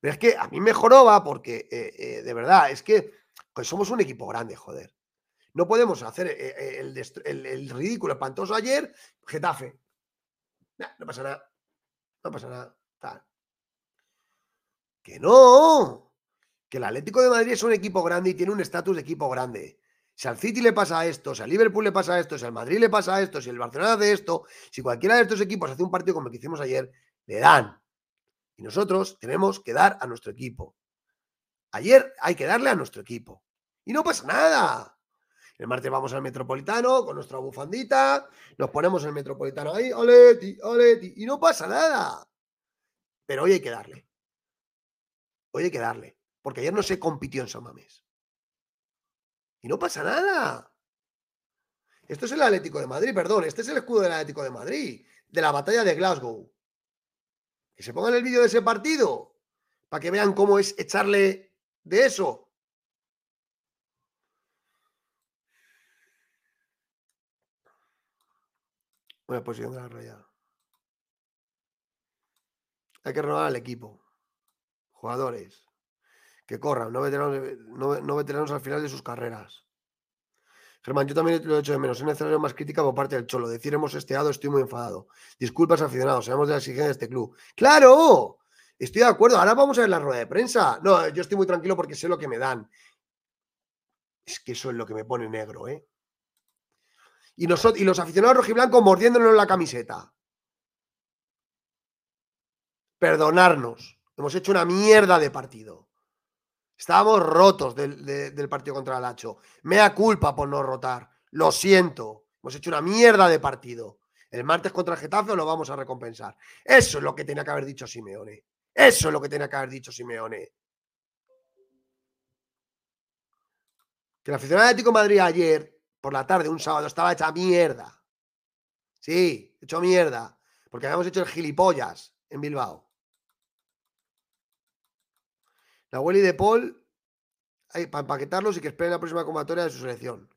Pero es que a mí me joroba porque, eh, eh, de verdad, es que pues somos un equipo grande, joder. No podemos hacer el, ridículo espantoso ayer, Getafe. no pasa nada. No pasa nada. Que no. Que el Atlético de Madrid es un equipo grande y tiene un estatus de equipo grande. Si al City le pasa esto, si al Liverpool le pasa esto, si al Madrid le pasa esto, si el Barcelona hace esto, si cualquiera de estos equipos hace un partido como el que hicimos ayer, le dan. Y nosotros tenemos que dar a nuestro equipo. Ayer hay que darle a nuestro equipo. Y no pasa nada. El martes vamos al Metropolitano con nuestra bufandita, nos ponemos el Metropolitano ahí, oleti, oleti, y no pasa nada. Pero hoy hay que darle. Hoy hay que darle. Porque ayer no se compitió en San Mamés. Y no pasa nada. Esto es el Atlético de Madrid, perdón, este es el escudo del Atlético de Madrid, de la batalla de Glasgow. Que se pongan el vídeo de ese partido, para que vean cómo es echarle de eso. Buena posición de la raya. Hay que renovar al equipo. Jugadores que corran, no veteranos, al final de sus carreras. Germán, yo también lo he hecho de menos. Es necesario más crítica por parte del Cholo. Decir hemos esteado, estoy muy enfadado. Disculpas, aficionados, sabemos de la exigencia de este club. ¡Claro! Estoy de acuerdo. Ahora vamos a ver la rueda de prensa. No, yo estoy muy tranquilo porque sé lo que me dan. Es que eso es lo que me pone negro, ¿eh? Y, nosotros, y los aficionados rojiblancos mordiéndonos la camiseta. Perdonarnos. Hemos hecho una mierda de partido. Estábamos rotos del, partido contra el Hacho. Mea culpa por no rotar. Lo siento. Hemos hecho una mierda de partido. El martes contra el Getafe lo vamos a recompensar. Eso es lo que tenía que haber dicho Simeone. Eso es lo que tenía que haber dicho Simeone. Que la afición de Atlético Madrid ayer, por la tarde, un sábado, estaba hecha mierda. Sí, hecho mierda. Porque habíamos hecho el gilipollas en Bilbao. La Willy de Paul, hay, para empaquetarlos y que esperen la próxima convocatoria de su selección.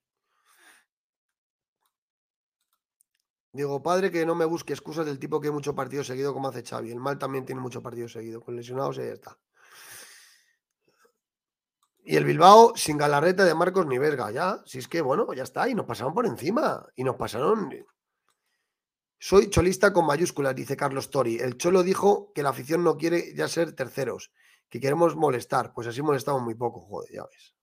Digo, padre, que no me busque excusas del tipo que hay mucho partido seguido como hace Xavi. El mal también tiene mucho partido seguido. Con lesionados y ya está. Y el Bilbao sin galarreta de Marcos ni verga, ya. Si es que, bueno, ya está. Y nos pasaron por encima. Y nos pasaron. Soy cholista con mayúsculas, dice Carlos Tori. El Cholo dijo que la afición no quiere ya ser terceros que queremos molestar. Pues así molestamos muy poco, joder, ya ves.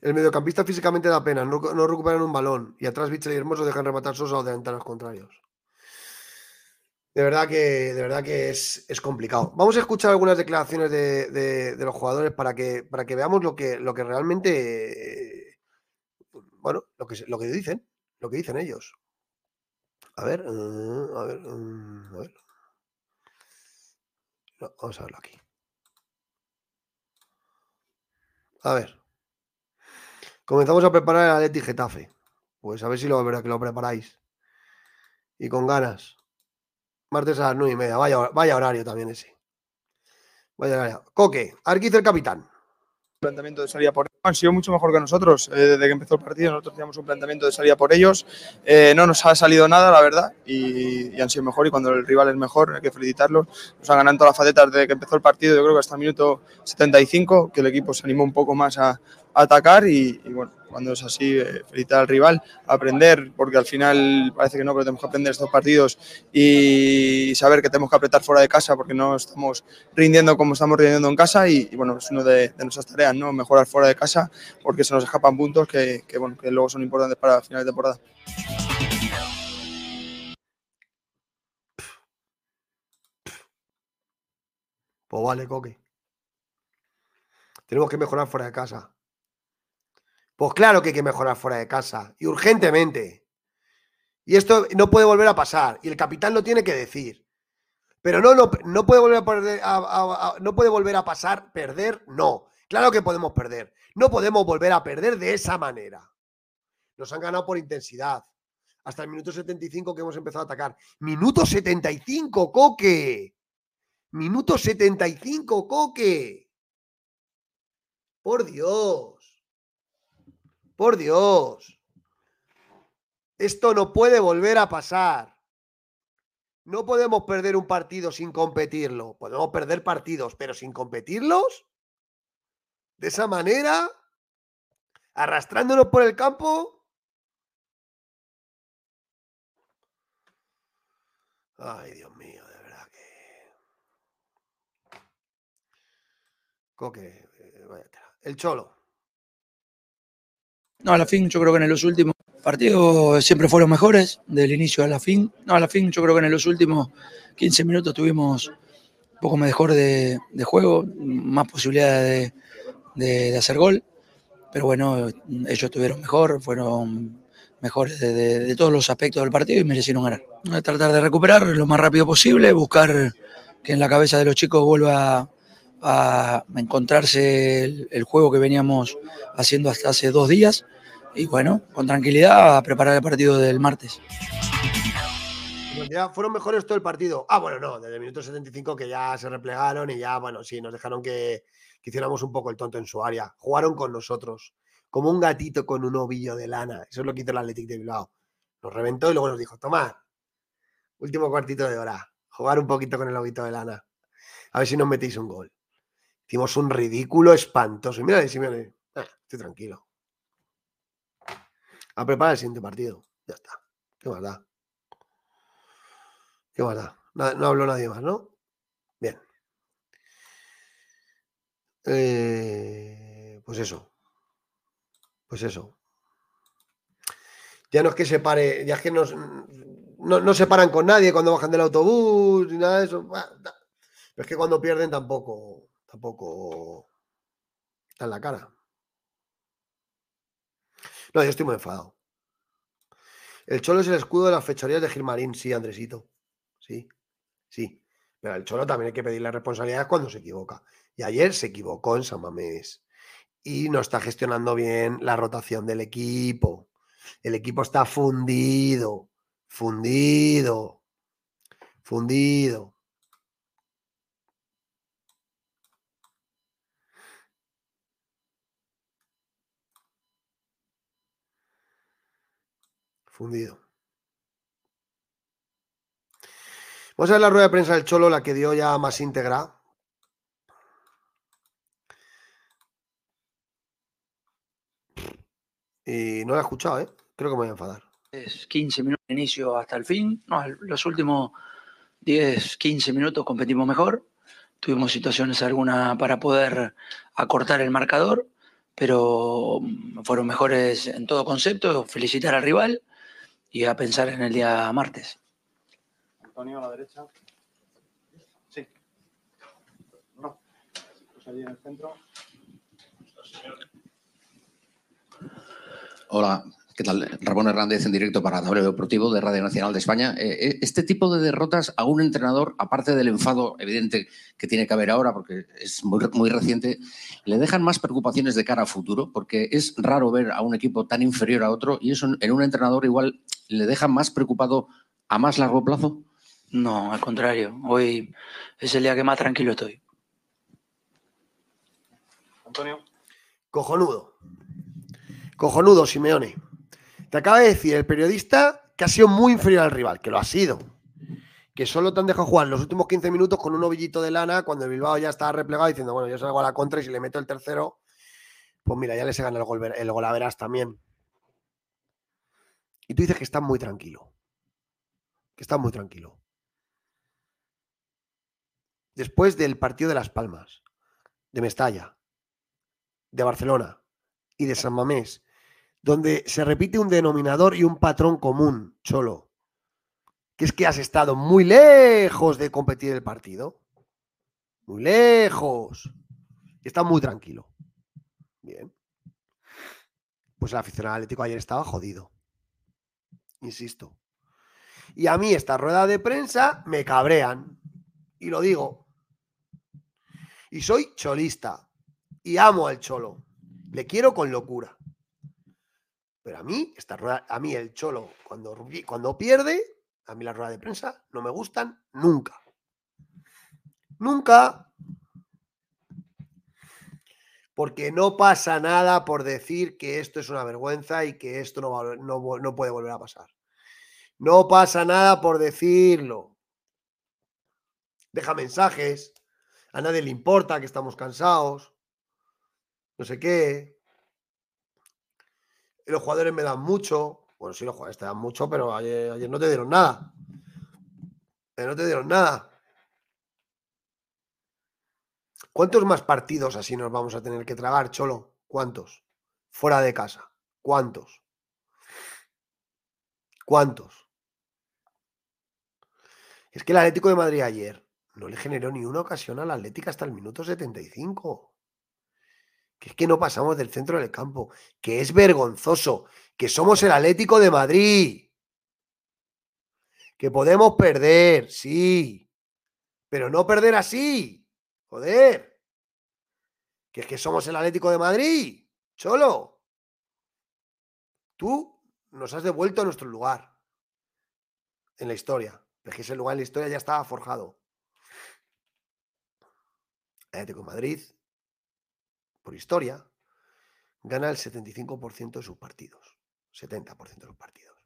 El mediocampista físicamente da pena, no, recuperan un balón y atrás Bichel y Hermoso dejan rematar Sosa o de los contrarios. De verdad que, de verdad que es, complicado. Vamos a escuchar algunas declaraciones de, los jugadores para que, para que veamos lo que, lo que realmente, bueno, lo que, lo que dicen, lo que dicen ellos. A ver, eh, a ver, mm, a ver. vamos a verlo aquí. A ver. Comenzamos a preparar el Atleti Getafe. Pues a ver si lo, que lo preparáis. Y con ganas. Martes a las nueve y media. Vaya, vaya horario también ese. Vaya horario. Coque, Arquiz el capitán planteamiento de salida por. Han sido mucho mejor que nosotros. Eh, desde que empezó el partido nosotros teníamos un planteamiento de salida por ellos. Eh, no nos ha salido nada, la verdad, y, han sido mejor. Y cuando el rival es mejor, hay que felicitarlos. Nos han ganado todas las facetas desde que empezó el partido. Yo creo que hasta el minuto 75, que el equipo se animó un poco más a, atacar y, bueno, cuando es así, eh, felicitar al rival, aprender, porque al final parece que no, pero tenemos que aprender estos partidos y saber que tenemos que apretar fuera de casa porque no estamos rindiendo como estamos rindiendo en casa y, bueno, es una de, nuestras tareas, ¿no? Mejorar fuera de casa porque se nos escapan puntos que, bueno, que luego son importantes para finales de temporada. Pues vale, Coque. Tenemos que mejorar fuera de casa. Pues claro que hay que mejorar fuera de casa y urgentemente. Y esto no puede volver a pasar y el capitán lo tiene que decir. Pero no, no, no puede volver a, perder, no puede volver a pasar, perder, no. Claro que podemos perder. No podemos volver a perder de esa manera. Nos han ganado por intensidad. Hasta el minuto 75 que hemos empezado a atacar. Minuto 75, Coque. Minuto 75, Coque. Por Dios. Por Dios. Esto no puede volver a pasar. No podemos perder un partido sin competirlo. Podemos perder partidos, pero sin competirlos. De esa manera, arrastrándonos por el campo. Ay, Dios mío, de verdad que. Coque, eh, vaya El cholo. No, a la fin, yo creo que en los últimos partidos siempre fueron mejores, del inicio a la fin. No, a la fin, yo creo que en los últimos 15 minutos tuvimos un poco mejor de, juego, más posibilidades de, hacer gol. Pero bueno, ellos tuvieron mejor, fueron mejores de, todos los aspectos del partido y merecieron ganar. Tratar de recuperar lo más rápido posible, buscar que en la cabeza de los chicos vuelva a encontrarse el, juego que veníamos haciendo hasta hace dos días y bueno, con tranquilidad a preparar el partido del martes. Fueron mejores todo el partido. Ah, bueno, no, desde el minuto 75 que ya se replegaron y ya, bueno, sí, nos dejaron que, hiciéramos un poco el tonto en su área. Jugaron con nosotros, como un gatito con un ovillo de lana. Eso es lo que hizo el Athletic de Bilbao. Nos reventó y luego nos dijo, tomad, último cuartito de hora, jugar un poquito con el ovito de lana. A ver si nos metéis un gol. Hicimos un ridículo espantoso. Y mira, Simeone, ah, estoy tranquilo. A preparar el siguiente partido. Ya está. Qué maldad. Qué maldad. No, no habló nadie más, ¿no? Bien. Eh, pues eso. Pues eso. Ya no es que se pare, ya es que no, no se paran con nadie cuando bajan del autobús ni nada de eso. Pero es que cuando pierden tampoco tampoco está en la cara. No, yo estoy muy enfadado. El Cholo es el escudo de las fechorías de Gilmarín, sí, Andresito. Sí, sí. Pero el Cholo también hay que pedirle responsabilidad cuando se equivoca. Y ayer se equivocó en San Mamés. Y no está gestionando bien la rotación del equipo. El equipo está fundido. Fundido. Fundido. Fundido. Vamos a ver la rueda de prensa del Cholo, la que dio ya más íntegra. Y no la he escuchado, ¿eh? Creo que me voy a enfadar. Es 15 minutos de inicio hasta el fin. Los últimos 10, 15 minutos competimos mejor. Tuvimos situaciones algunas para poder acortar el marcador, pero fueron mejores en todo concepto. Felicitar al rival y a pensar en el día martes. Antonio a la derecha. Sí. No. Pues allí en el centro. Hola, ¿qué tal? Ramón Hernández en directo para W Deportivo de Radio Nacional de España. Eh, eh, este tipo de derrotas a un entrenador, aparte del enfado evidente que tiene que haber ahora, porque es muy, muy reciente, le dejan más preocupaciones de cara a futuro, porque es raro ver a un equipo tan inferior a otro y eso en un entrenador igual le deja más preocupado a más largo plazo. No, al contrario. Hoy es el día que más tranquilo estoy. Antonio. Cojonudo. Cojonudo, Simeone. Te acaba de decir el periodista que ha sido muy inferior al rival, que lo ha sido. Que solo te han dejado jugar los últimos 15 minutos con un ovillito de lana cuando el Bilbao ya estaba replegado diciendo, bueno, yo salgo a la contra y si le meto el tercero, pues mira, ya le se gana el gol, a verás también. Y tú dices que estás muy tranquilo. Que estás muy tranquilo. Después del partido de Las Palmas, de Mestalla, de Barcelona y de San Mamés, donde se repite un denominador y un patrón común, Cholo, que es que has estado muy lejos de competir el partido. Muy lejos. Está muy tranquilo. Bien. Pues el aficionado atlético ayer estaba jodido. Insisto. Y a mí esta rueda de prensa me cabrean. Y lo digo. Y soy cholista. Y amo al cholo. Le quiero con locura. Pero a mí, esta rueda, a mí el cholo, cuando, cuando pierde, a mí la rueda de prensa no me gustan nunca. Nunca. Porque no pasa nada por decir que esto es una vergüenza y que esto no, no, no puede volver a pasar. No pasa nada por decirlo. Deja mensajes. A nadie le importa que estamos cansados. No sé qué los jugadores me dan mucho. Bueno, sí, los jugadores te dan mucho, pero ayer, no te dieron nada. no te dieron nada. ¿Cuántos más partidos así nos vamos a tener que tragar, Cholo? ¿Cuántos? Fuera de casa. ¿Cuántos? ¿Cuántos? Es que el Atlético de Madrid ayer no le generó ni una ocasión al Atlético hasta el minuto 75 que es que no pasamos del centro del campo, que es vergonzoso, que somos el Atlético de Madrid, que podemos perder, sí, pero no perder así, joder, que es que somos el Atlético de Madrid, cholo. Tú nos has devuelto a nuestro lugar en la historia, es que ese lugar en la historia ya estaba forjado. Atlético de Madrid por historia, gana el 75% de sus partidos. 70% de los partidos.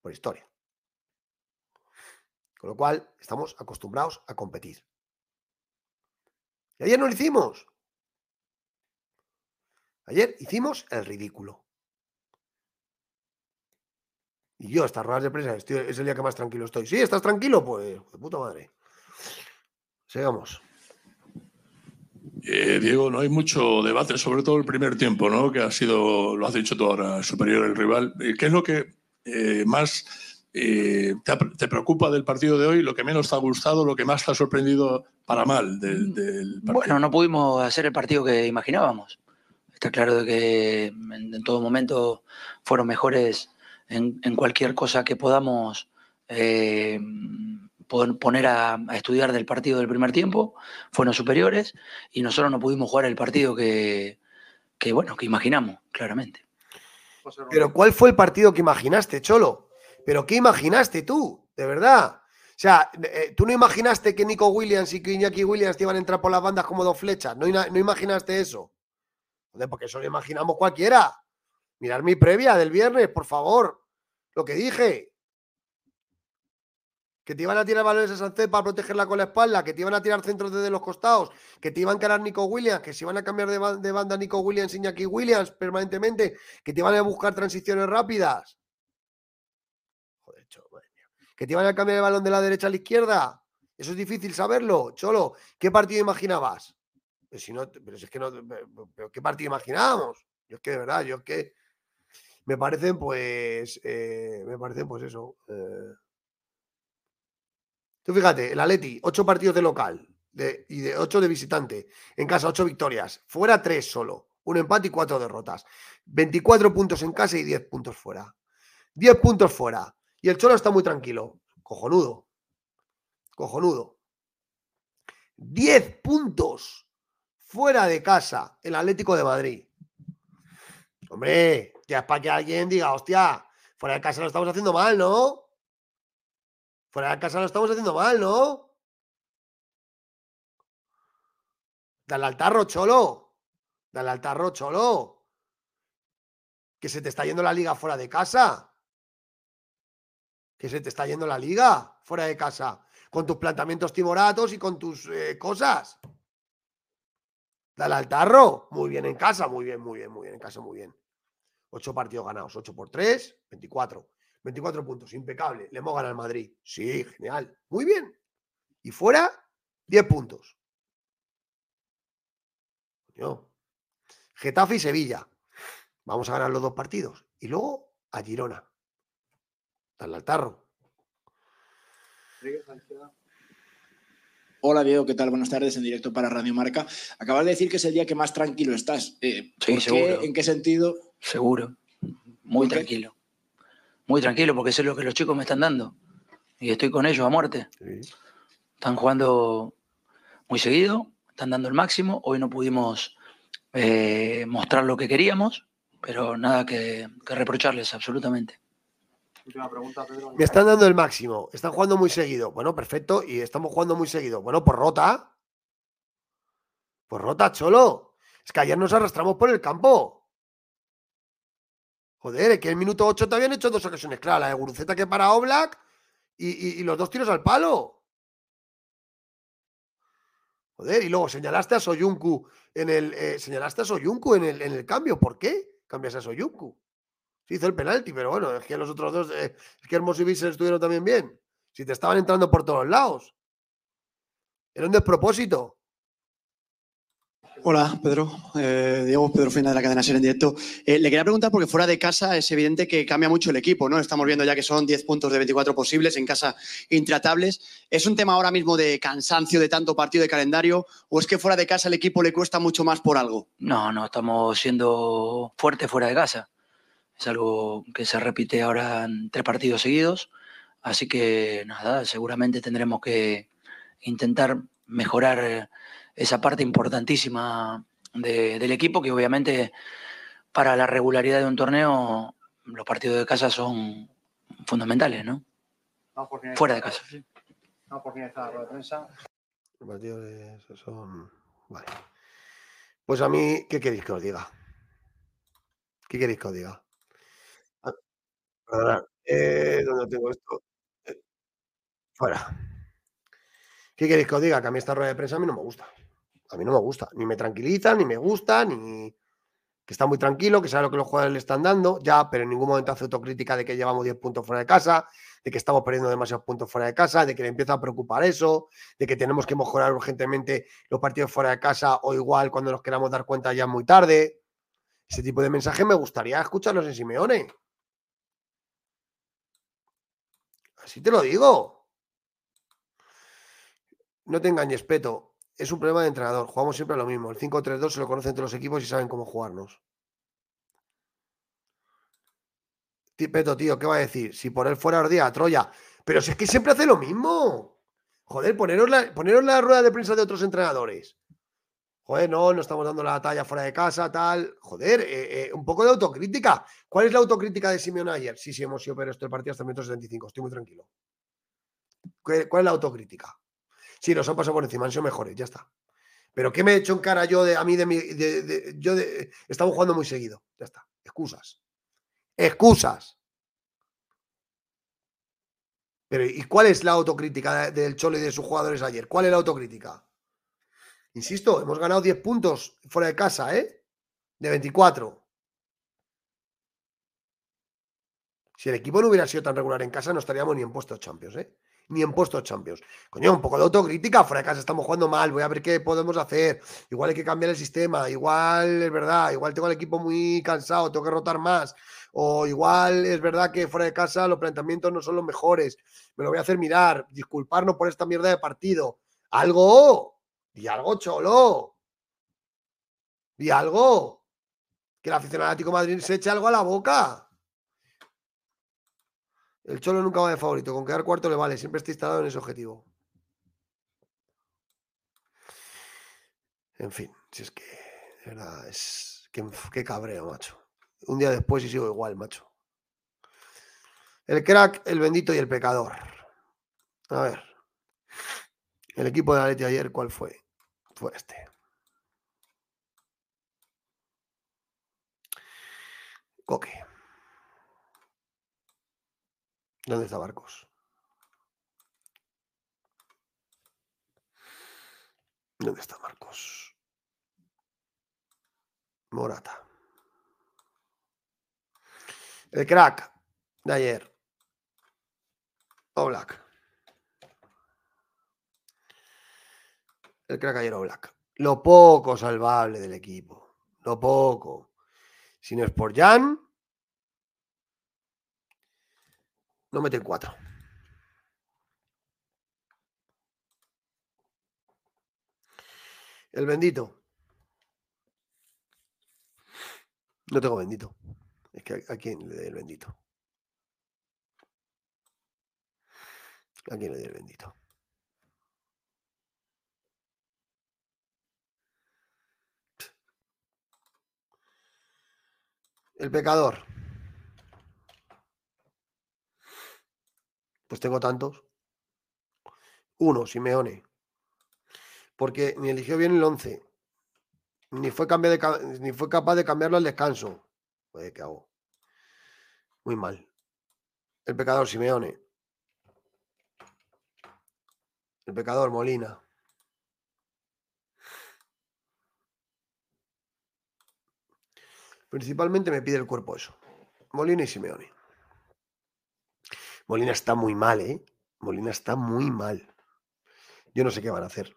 Por historia. Con lo cual, estamos acostumbrados a competir. Y ayer no lo hicimos. Ayer hicimos el ridículo. Y yo, estas ruedas de prensa, es el día que más tranquilo estoy. ¿Sí? ¿Estás tranquilo? Pues, de puta madre. Sigamos. Eh, Diego, no hay mucho debate, sobre todo el primer tiempo, ¿no? que ha sido, lo has dicho tú ahora, superior el rival. Eh, ¿Qué es lo que eh, más te, preocupa del partido de hoy, lo que menos te ha gustado, lo que más te ha sorprendido para mal del, partido? Bueno, no pudimos hacer el partido que imaginábamos. Está claro de que en, todo momento fueron mejores en, en cualquier cosa que podamos poner a, estudiar del partido del primer tiempo, fueron superiores y nosotros no pudimos jugar el partido que, bueno, que imaginamos, claramente. Pero ¿cuál fue el partido que imaginaste, Cholo? ¿Pero qué imaginaste tú, de verdad? O sea, eh, ¿tú no imaginaste que Nico Williams y que Iñaki Williams te iban a entrar por las bandas como dos flechas? ¿No, no imaginaste eso? Porque eso lo imaginamos cualquiera. Mirar mi previa del viernes, por favor. Lo que dije que te iban a tirar balones a Sánchez para protegerla con la espalda, que te iban a tirar centros desde los costados, que te iban a encarar Nico Williams, que se iban a cambiar de, banda Nico Williams y Iñaki Williams permanentemente, que te iban a buscar transiciones rápidas. Joder, cholo, madre mía. Que te iban a cambiar el balón de la derecha a la izquierda. Eso es difícil saberlo. Cholo, ¿qué partido imaginabas? Pero si no, pero es que no, pero ¿qué partido imaginábamos? Yo es que de verdad, yo es que me parecen pues, eh, me parecen pues eso. Eh, Tú fíjate, el Atleti, ocho partidos de local y de ocho de visitante. En casa, ocho victorias. Fuera, tres solo. Un empate y cuatro derrotas. 24 puntos en casa y 10 puntos fuera. 10 puntos fuera. Y el Cholo está muy tranquilo. Cojonudo. Cojonudo. 10 puntos fuera de casa el Atlético de Madrid. Hombre, ya es para que alguien diga, hostia, fuera de casa lo estamos haciendo mal, ¿no? Fuera casa lo estamos haciendo mal, ¿no? Dale al tarro, cholo. Dale al tarro, cholo. Que se te está yendo la liga fuera de casa. Que se te está yendo la liga fuera de casa. Con tus planteamientos timoratos y con tus eh, cosas. Dale al tarro. Muy bien en casa, muy bien, muy bien, muy bien en casa, muy bien. Ocho partidos ganados, 8 por 3, 24. 24 puntos, impecable. Le hemos ganado al Madrid. Sí, genial. Muy bien. Y fuera, 10 puntos. Getafe y Sevilla. Vamos a ganar los dos partidos. Y luego a Girona. Dale al tarro. Hola Diego, ¿qué tal? Buenas tardes en directo para Radio Marca. Acabas de decir que es el día que más tranquilo estás. Eh, sí, seguro. ¿En qué sentido? Seguro. Muy tranquilo muy tranquilo porque sé lo que los chicos me están dando. Y estoy con ellos a muerte. Están jugando muy seguido, están dando el máximo. Hoy no pudimos eh, mostrar lo que queríamos, pero nada que, reprocharles, absolutamente. Me están dando el máximo, están jugando muy seguido. Bueno, perfecto, y estamos jugando muy seguido. Bueno, pues rota. Pues rota, cholo. Es que ayer nos arrastramos por el campo. Joder, es que en el minuto 8 te habían hecho dos ocasiones claras. La de Guruceta que para Oblak y, los dos tiros al palo. Joder, y luego señalaste a Soyuncu en el. Eh, señalaste a Soyuncu en el, en el cambio. ¿Por qué cambias a Soyuncu? Se hizo el penalti, pero bueno, es que los otros dos. Eh, es que Hermoso y estuvieron también bien. Si te estaban entrando por todos lados. Era un despropósito. Hola, Pedro. Eh, Diego, Pedro Fina de la cadena Ser en directo. Eh, le quería preguntar, porque fuera de casa es evidente que cambia mucho el equipo, ¿no? Estamos viendo ya que son 10 puntos de 24 posibles, en casa intratables. ¿Es un tema ahora mismo de cansancio de tanto partido de calendario o es que fuera de casa el equipo le cuesta mucho más por algo? No, no, estamos siendo fuertes fuera de casa. Es algo que se repite ahora en tres partidos seguidos. Así que nada, seguramente tendremos que intentar mejorar eh, esa parte importantísima del equipo, que obviamente para la regularidad de un torneo los partidos de casa son fundamentales, ¿no? Fuera de casa. Sí. Vamos por finalizar la prensa. Los partidos de son. Vale. Pues a mí, ¿qué queréis que os diga? ¿Qué queréis que os diga? Ah, eh, ¿Dónde tengo esto? Eh, fuera. ¿Qué queréis que os diga? Que a mí esta rueda de prensa a mí no me gusta a mí no me gusta. Ni me tranquiliza, ni me gusta, ni que está muy tranquilo, que sabe lo que los jugadores le están dando, ya, pero en ningún momento hace autocrítica de que llevamos 10 puntos fuera de casa, de que estamos perdiendo demasiados puntos fuera de casa, de que le empieza a preocupar eso, de que tenemos que mejorar urgentemente los partidos fuera de casa o igual cuando nos queramos dar cuenta ya muy tarde. Ese tipo de mensajes me gustaría escucharlos en Simeone. Así te lo digo. No te engañes, Peto es un problema de entrenador. Jugamos siempre lo mismo. El 5-3-2 se lo conocen todos los equipos y saben cómo jugarnos. Peto, tío, ¿qué va a decir? Si por él fuera Ordía, Troya. Pero si es que siempre hace lo mismo. Joder, poneros la, la rueda de prensa de otros entrenadores. Joder, no, no estamos dando la talla fuera de casa, tal. Joder, eh, eh, un poco de autocrítica. ¿Cuál es la autocrítica de Simeone ayer? Sí, sí, hemos sido pero este partido hasta el minuto 75. Estoy muy tranquilo. ¿Cuál es la autocrítica? Sí, nos han pasado por encima, han sido mejores, ya está. Pero ¿qué me he hecho en cara yo de a mí de mi. yo de, estamos jugando muy seguido. Ya está. Excusas. Excusas. Pero ¿y cuál es la autocrítica del Cholo y de sus jugadores ayer? ¿Cuál es la autocrítica? Insisto, hemos ganado 10 puntos fuera de casa, ¿eh? De 24. Si el equipo no hubiera sido tan regular en casa, no estaríamos ni en puestos champions, ¿eh? Ni en puestos Champions. Coño, un poco de autocrítica, fuera de casa estamos jugando mal, voy a ver qué podemos hacer. Igual hay que cambiar el sistema, igual es verdad, igual tengo el equipo muy cansado, tengo que rotar más. O igual es verdad que fuera de casa los planteamientos no son los mejores. Me lo voy a hacer mirar, disculparnos por esta mierda de partido. Algo, y algo cholo. Y algo. Que el aficionado Atlético de Madrid se eche algo a la boca. El Cholo nunca va de favorito. Con quedar cuarto le vale. Siempre está instalado en ese objetivo. En fin, si es que. de verdad, es. Qué, qué cabreo, macho. Un día después y sigo igual, macho. El crack, el bendito y el pecador. A ver. El equipo de Atleti ayer, ¿cuál fue? Fue este. Coque. ¿Dónde está Barcos? ¿Dónde está Marcos? Morata. El crack de ayer. Oblak. El crack ayer Oblak. Lo poco salvable del equipo. Lo poco. Si no es por Jan, no meten cuatro. El bendito. No tengo bendito. Es que a, quién le doy el bendito. ¿A quién le doy el bendito? El pecador. Pues tengo tantos. Uno, Simeone. Porque ni eligió bien el 11. Ni fue, ni fue capaz de cambiarlo al descanso. Joder, ¿qué hago? Muy mal. El pecador, Simeone. El pecador, Molina. Principalmente me pide el cuerpo eso. Molina y Simeone. Molina está muy mal, ¿eh? Molina está muy mal. Yo no sé qué van a hacer,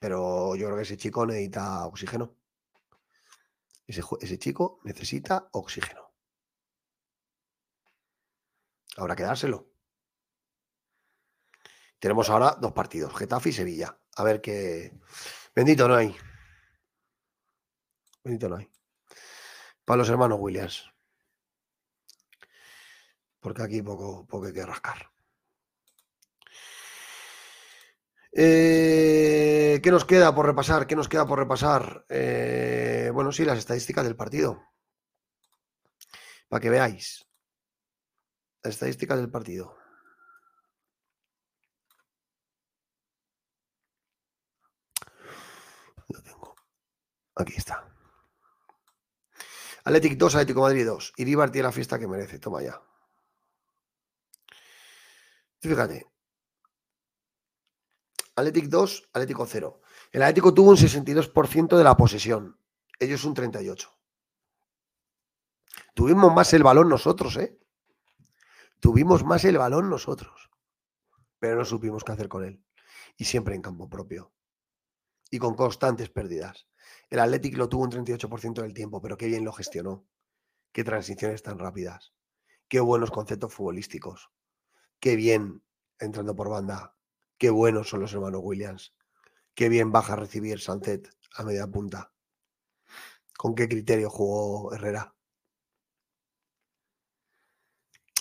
pero yo creo que ese chico necesita oxígeno. Ese, chico necesita oxígeno. Habrá que dárselo. Tenemos ahora dos partidos, Getafe y Sevilla. A ver qué... Bendito no hay. Bendito no hay. Para los hermanos Williams. Porque aquí poco, poco hay que rascar. Eh, ¿Qué nos queda por repasar? ¿Qué nos queda por repasar? Eh, bueno, sí, las estadísticas del partido. Para que veáis. Las estadísticas del partido. Aquí está. Athletic 2, Atlético Madrid 2. Iribar tiene la fiesta que merece. Toma ya. Fíjate. Athletic 2, Atlético 0. El Atlético tuvo un 62% de la posesión. Ellos un 38%. Tuvimos más el balón nosotros, ¿eh? Tuvimos más el balón nosotros. Pero no supimos qué hacer con él. Y siempre en campo propio. Y con constantes pérdidas. El Athletic lo tuvo un 38% del tiempo, pero qué bien lo gestionó. Qué transiciones tan rápidas. Qué buenos conceptos futbolísticos. Qué bien entrando por banda. Qué buenos son los hermanos Williams. Qué bien baja a recibir Sancet a media punta. ¿Con qué criterio jugó Herrera?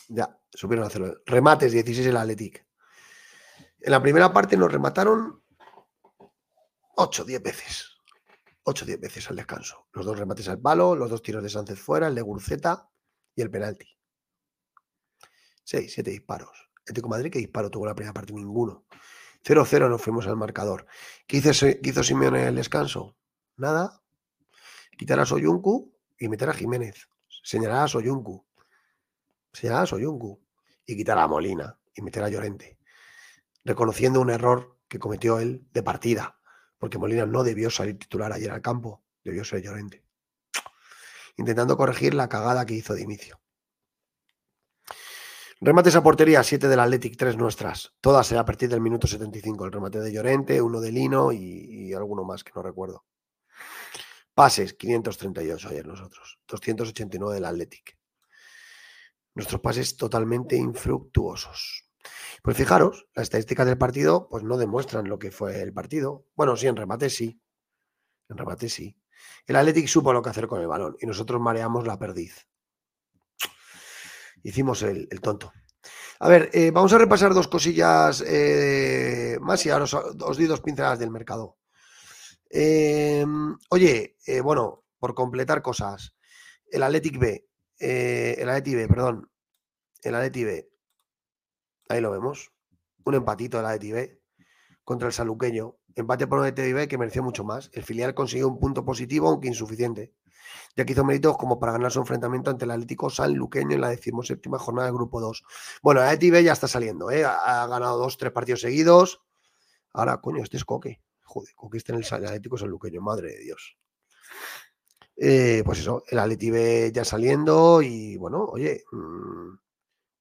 Ya, supieron hacerlo. Remates 16 el Athletic. En la primera parte nos remataron 8, 10 veces. 8, 10 veces al descanso. Los dos remates al palo, los dos tiros de Sánchez fuera, el de Gurceta y el penalti. 6, 7 disparos. Atlético Madrid, ¿qué disparo tuvo la primera parte? Ninguno. 0-0 nos fuimos al marcador. ¿Qué hizo, qué Simeone en el descanso? Nada. Quitar a Soyuncu y meter a Jiménez. Señalar a Soyuncu. Señalar a Soyuncu. Y quitar a Molina y meter a Llorente. Reconociendo un error que cometió él de partida. Porque Molina no debió salir titular ayer al campo. Debió ser Llorente. Intentando corregir la cagada que hizo de inicio. Remates a portería, 7 del Athletic, 3 nuestras. Todas a partir del minuto 75. El remate de Llorente, uno de Lino y, y alguno más que no recuerdo. Pases, 538 ayer nosotros. 289 del Athletic. Nuestros pases totalmente infructuosos. Pues fijaros, las estadísticas del partido pues no demuestran lo que fue el partido. Bueno, sí, en remate sí. En remate sí. El Athletic supo lo que hacer con el balón y nosotros mareamos la perdiz. Hicimos el, el tonto. A ver, eh, vamos a repasar dos cosillas eh, más y ahora os, os doy dos pinceladas del mercado. Eh, oye, eh, bueno, por completar cosas. El Athletic B, el Athletic perdón. El Athletic B. Ahí lo vemos. Un empatito del Athletic B contra el saluqueño. Empate por un Athletic B que mereció mucho más. El filial consiguió un punto positivo, aunque insuficiente. Ya que hizo méritos como para ganar su enfrentamiento ante el Atlético Sanluqueño en la decimoséptima jornada del grupo 2. Bueno, el Athletic B ya está saliendo, ¿eh? ha, ganado dos, tres partidos seguidos. Ahora, coño, este es Coque. Joder, Coque está en el, Atlético Sanluqueño, madre de Dios. Eh, pues eso, el Atleti B ya saliendo y bueno, oye, mm,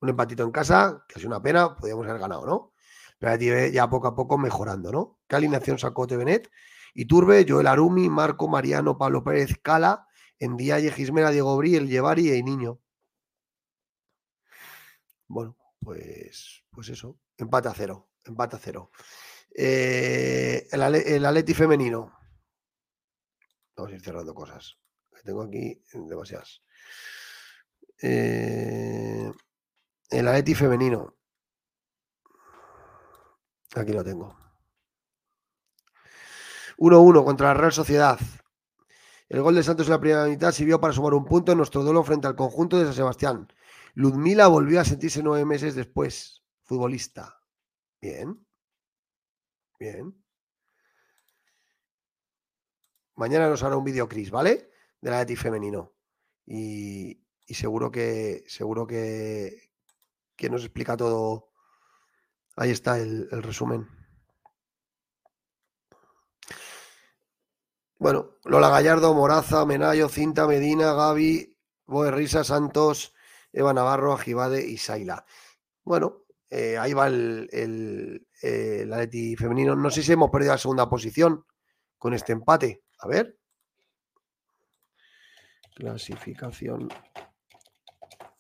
un empatito en casa, que ha una pena, podríamos haber ganado, ¿no? Pero el Atleti ya poco a poco mejorando, ¿no? ¿Qué alineación sacó Tevenet? Iturbe, Joel Arumi, Marco, Mariano, Pablo Pérez, Cala, Endiaye, Gismera, Diego Bri, El Llevari y Niño. Bueno, pues, pues eso, empate a cero, empate a cero. Eh, el, femenino. Vamos a ir cerrando cosas. Tengo aquí demasiadas. Eh, el Atleti femenino. Aquí lo tengo. 1-1 contra la Real Sociedad. El gol de Santos en la primera mitad sirvió para sumar un punto en nuestro duelo frente al conjunto de San Sebastián. Ludmila volvió a sentirse nueve meses después. Futbolista. Bien. Bien. Mañana nos hará un vídeo Chris, ¿vale? De la ETI femenino. Y, y seguro que seguro que, que nos explica todo. Ahí está el, el resumen. Bueno, Lola Gallardo, Moraza, Menayo, Cinta, Medina, Gaby, Boe Risa, Santos, Eva Navarro, Ajibade y Saila. Bueno, eh, ahí va el, el, eh, el Atleti femenino. No sé si hemos perdido la segunda posición con este empate. A ver. Clasificación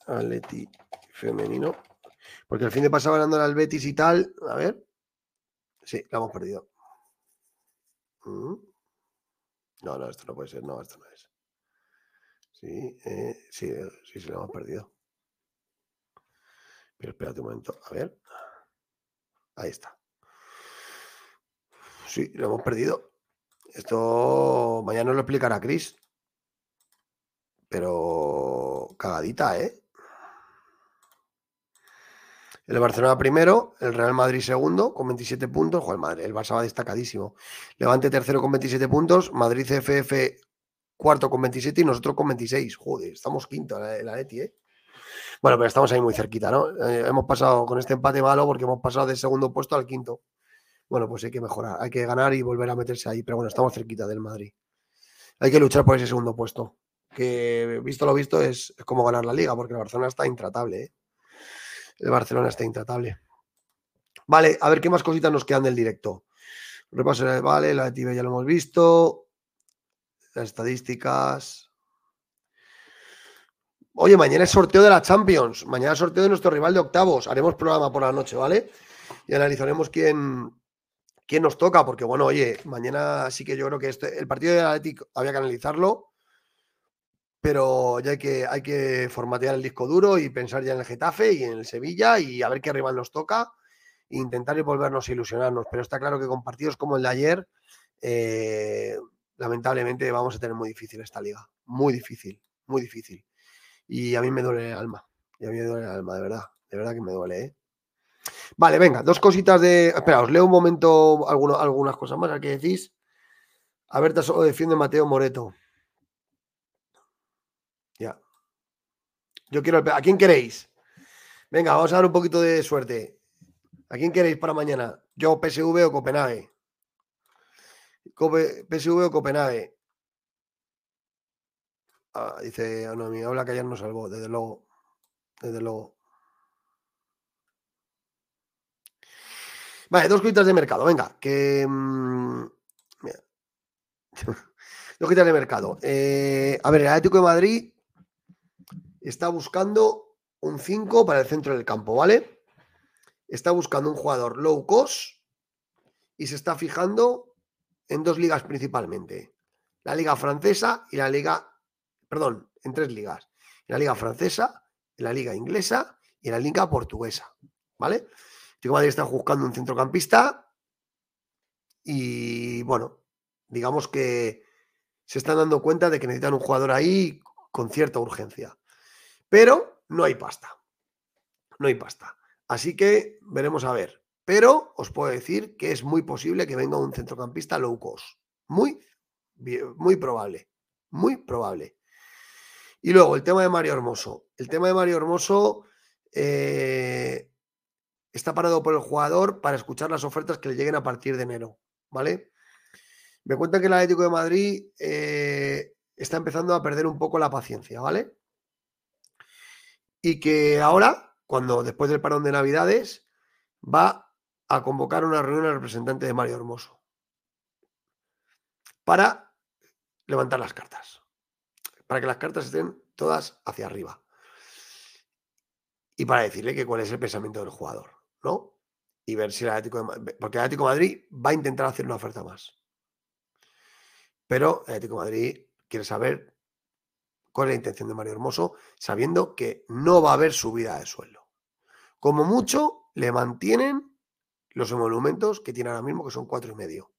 Atleti femenino. Porque el fin de pasado ganando al Betis y tal. A ver. Sí, la hemos perdido. Mm. No, no, esto no puede ser. No, esto no es. Sí, eh, sí, eh, sí, sí, la hemos perdido. Pero espérate un momento. A ver. Ahí está. Sí, lo hemos perdido. Esto mañana lo explicará Chris. Pero cagadita, ¿eh? El Barcelona primero, el Real Madrid segundo con 27 puntos. Joder, el Barça va destacadísimo. Levante tercero con 27 puntos, Madrid CFF cuarto con 27 y nosotros con 26. Joder, estamos quinto en la Eti, ¿eh? Bueno, pero estamos ahí muy cerquita, ¿no? Eh, hemos pasado con este empate malo porque hemos pasado del segundo puesto al quinto. Bueno, pues hay que mejorar, hay que ganar y volver a meterse ahí. Pero bueno, estamos cerquita del Madrid. Hay que luchar por ese segundo puesto. Que visto lo visto es, es como ganar la liga, porque el Barcelona está intratable. ¿eh? El Barcelona está intratable. Vale, a ver qué más cositas nos quedan del directo. Repaso, de- vale, la de Tibe ya lo hemos visto. Las estadísticas. Oye, mañana es sorteo de la Champions. Mañana es sorteo de nuestro rival de octavos. Haremos programa por la noche, ¿vale? Y analizaremos quién, quién nos toca, porque bueno, oye, mañana sí que yo creo que este, el partido del Atlético había que analizarlo, pero ya hay que, hay que formatear el disco duro y pensar ya en el Getafe y en el Sevilla y a ver qué rival nos toca e intentar volvernos a ilusionarnos. Pero está claro que con partidos como el de ayer, eh, lamentablemente vamos a tener muy difícil esta liga. Muy difícil, muy difícil. Y a mí me duele el alma. Y a mí me duele el alma, de verdad. De verdad que me duele, ¿eh? Vale, venga, dos cositas de. Espera, os leo un momento algunas cosas más. ¿A qué decís? A ver, solo defiende Mateo Moreto. Yo quiero el... ¿A quién queréis? Venga, vamos a dar un poquito de suerte. ¿A quién queréis para mañana? Yo, PSV o Copenhague. PSV o Copenhague. Ah, dice Anomi, oh, habla que ayer nos salvó, desde luego. Desde luego. Vale, dos cuitas de mercado, venga, que. Mm, dos cuitas de mercado. Eh, a ver, el Atlético de Madrid está buscando un 5 para el centro del campo, ¿vale? Está buscando un jugador low cost y se está fijando en dos ligas principalmente. La liga francesa y la liga... Perdón, en tres ligas. En la liga francesa, en la liga inglesa y la liga portuguesa, ¿vale? De Madrid está buscando un centrocampista y, bueno, digamos que se están dando cuenta de que necesitan un jugador ahí con cierta urgencia. Pero no hay pasta. No hay pasta. Así que veremos a ver. Pero os puedo decir que es muy posible que venga un centrocampista low cost. Muy, muy probable. Muy probable. Y luego el tema de Mario Hermoso. El tema de Mario Hermoso eh, está parado por el jugador para escuchar las ofertas que le lleguen a partir de enero. ¿Vale? Me cuentan que el Atlético de Madrid eh, está empezando a perder un poco la paciencia, ¿vale? Y que ahora, cuando después del parón de Navidades, va a convocar una reunión al representante de Mario Hermoso para levantar las cartas, para que las cartas estén todas hacia arriba y para decirle que cuál es el pensamiento del jugador, ¿no? Y ver si el Atlético de Madrid, porque el Atlético Madrid va a intentar hacer una oferta más. Pero el Atlético de Madrid quiere saber es la intención de Mario Hermoso, sabiendo que no va a haber subida de sueldo. Como mucho, le mantienen los emolumentos que tiene ahora mismo, que son cuatro y medio.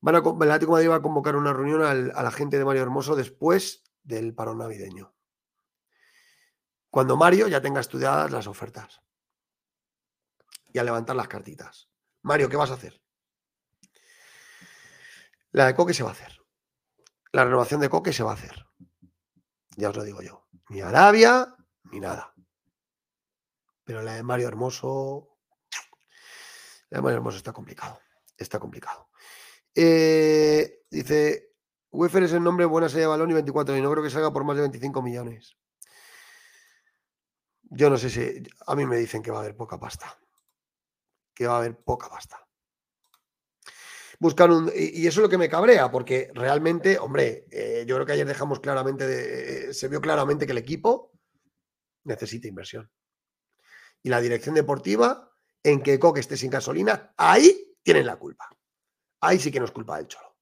Van a, con- el Atlético va a convocar una reunión a la gente de Mario Hermoso después del parón navideño. Cuando Mario ya tenga estudiadas las ofertas. Y a levantar las cartitas. Mario, ¿qué vas a hacer? La de Coque se va a hacer. La renovación de Coque se va a hacer. Ya os lo digo yo. Ni Arabia, ni nada. Pero la de Mario Hermoso. La de Mario Hermoso está complicado. Está complicado. Eh, dice. Wefer es el nombre, buena serie de balón y 24. Y no creo que salga por más de 25 millones. Yo no sé si. A mí me dicen que va a haber poca pasta. Que va a haber poca pasta buscan un. Y, eso es lo que me cabrea, porque realmente, hombre, eh, yo creo que ayer dejamos claramente, de- eh, se vio claramente que el equipo necesita inversión. Y la dirección deportiva, en que Coque esté sin gasolina, ahí tienen la culpa. Ahí sí que no es culpa del Cholo.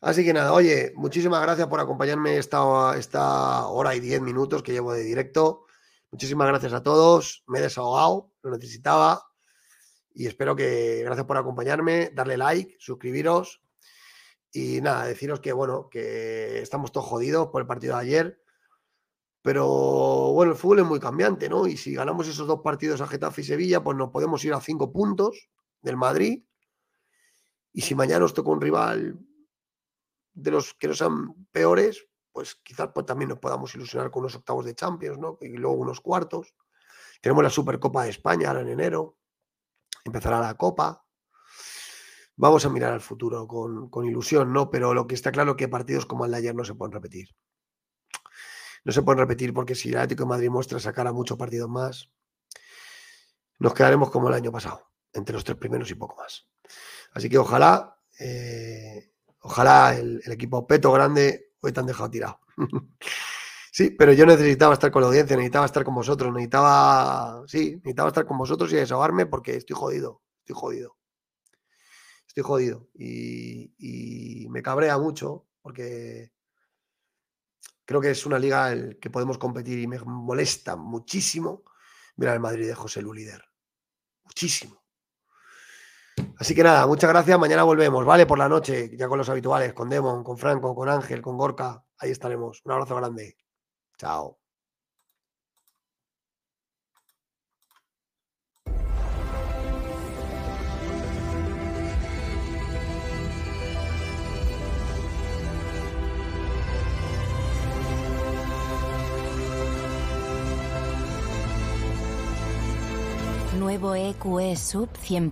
Así que nada, oye, muchísimas gracias por acompañarme esta, esta hora y diez minutos que llevo de directo. Muchísimas gracias a todos. Me he desahogado, lo necesitaba. Y espero que, gracias por acompañarme, darle like, suscribiros. Y nada, deciros que, bueno, que estamos todos jodidos por el partido de ayer. Pero bueno, el fútbol es muy cambiante, ¿no? Y si ganamos esos dos partidos a Getafe y Sevilla, pues nos podemos ir a cinco puntos del Madrid. Y si mañana nos toca un rival de los que no sean peores, pues quizás pues, también nos podamos ilusionar con unos octavos de Champions, ¿no? Y luego unos cuartos. Tenemos la Supercopa de España ahora en enero empezará la Copa. Vamos a mirar al futuro con, con ilusión, ¿no? Pero lo que está claro es que partidos como el de ayer no se pueden repetir. No se pueden repetir porque si el Atlético de Madrid muestra sacar a muchos partidos más, nos quedaremos como el año pasado, entre los tres primeros y poco más. Así que ojalá, eh, ojalá el, el equipo peto grande hoy te han dejado tirado. Sí, pero yo necesitaba estar con la audiencia, necesitaba estar con vosotros, necesitaba, sí, necesitaba estar con vosotros y desahogarme porque estoy jodido, estoy jodido. Estoy jodido y, me cabrea mucho porque creo que es una liga el que podemos competir y me molesta muchísimo ver al Madrid de José Lu líder. Muchísimo. Así que nada, muchas gracias. Mañana volvemos, ¿vale? Por la noche, ya con los habituales, con Demon, con Franco, con Ángel, con Gorka. Ahí estaremos. Un abrazo grande. Chao. Nuevo EQE Sub 100%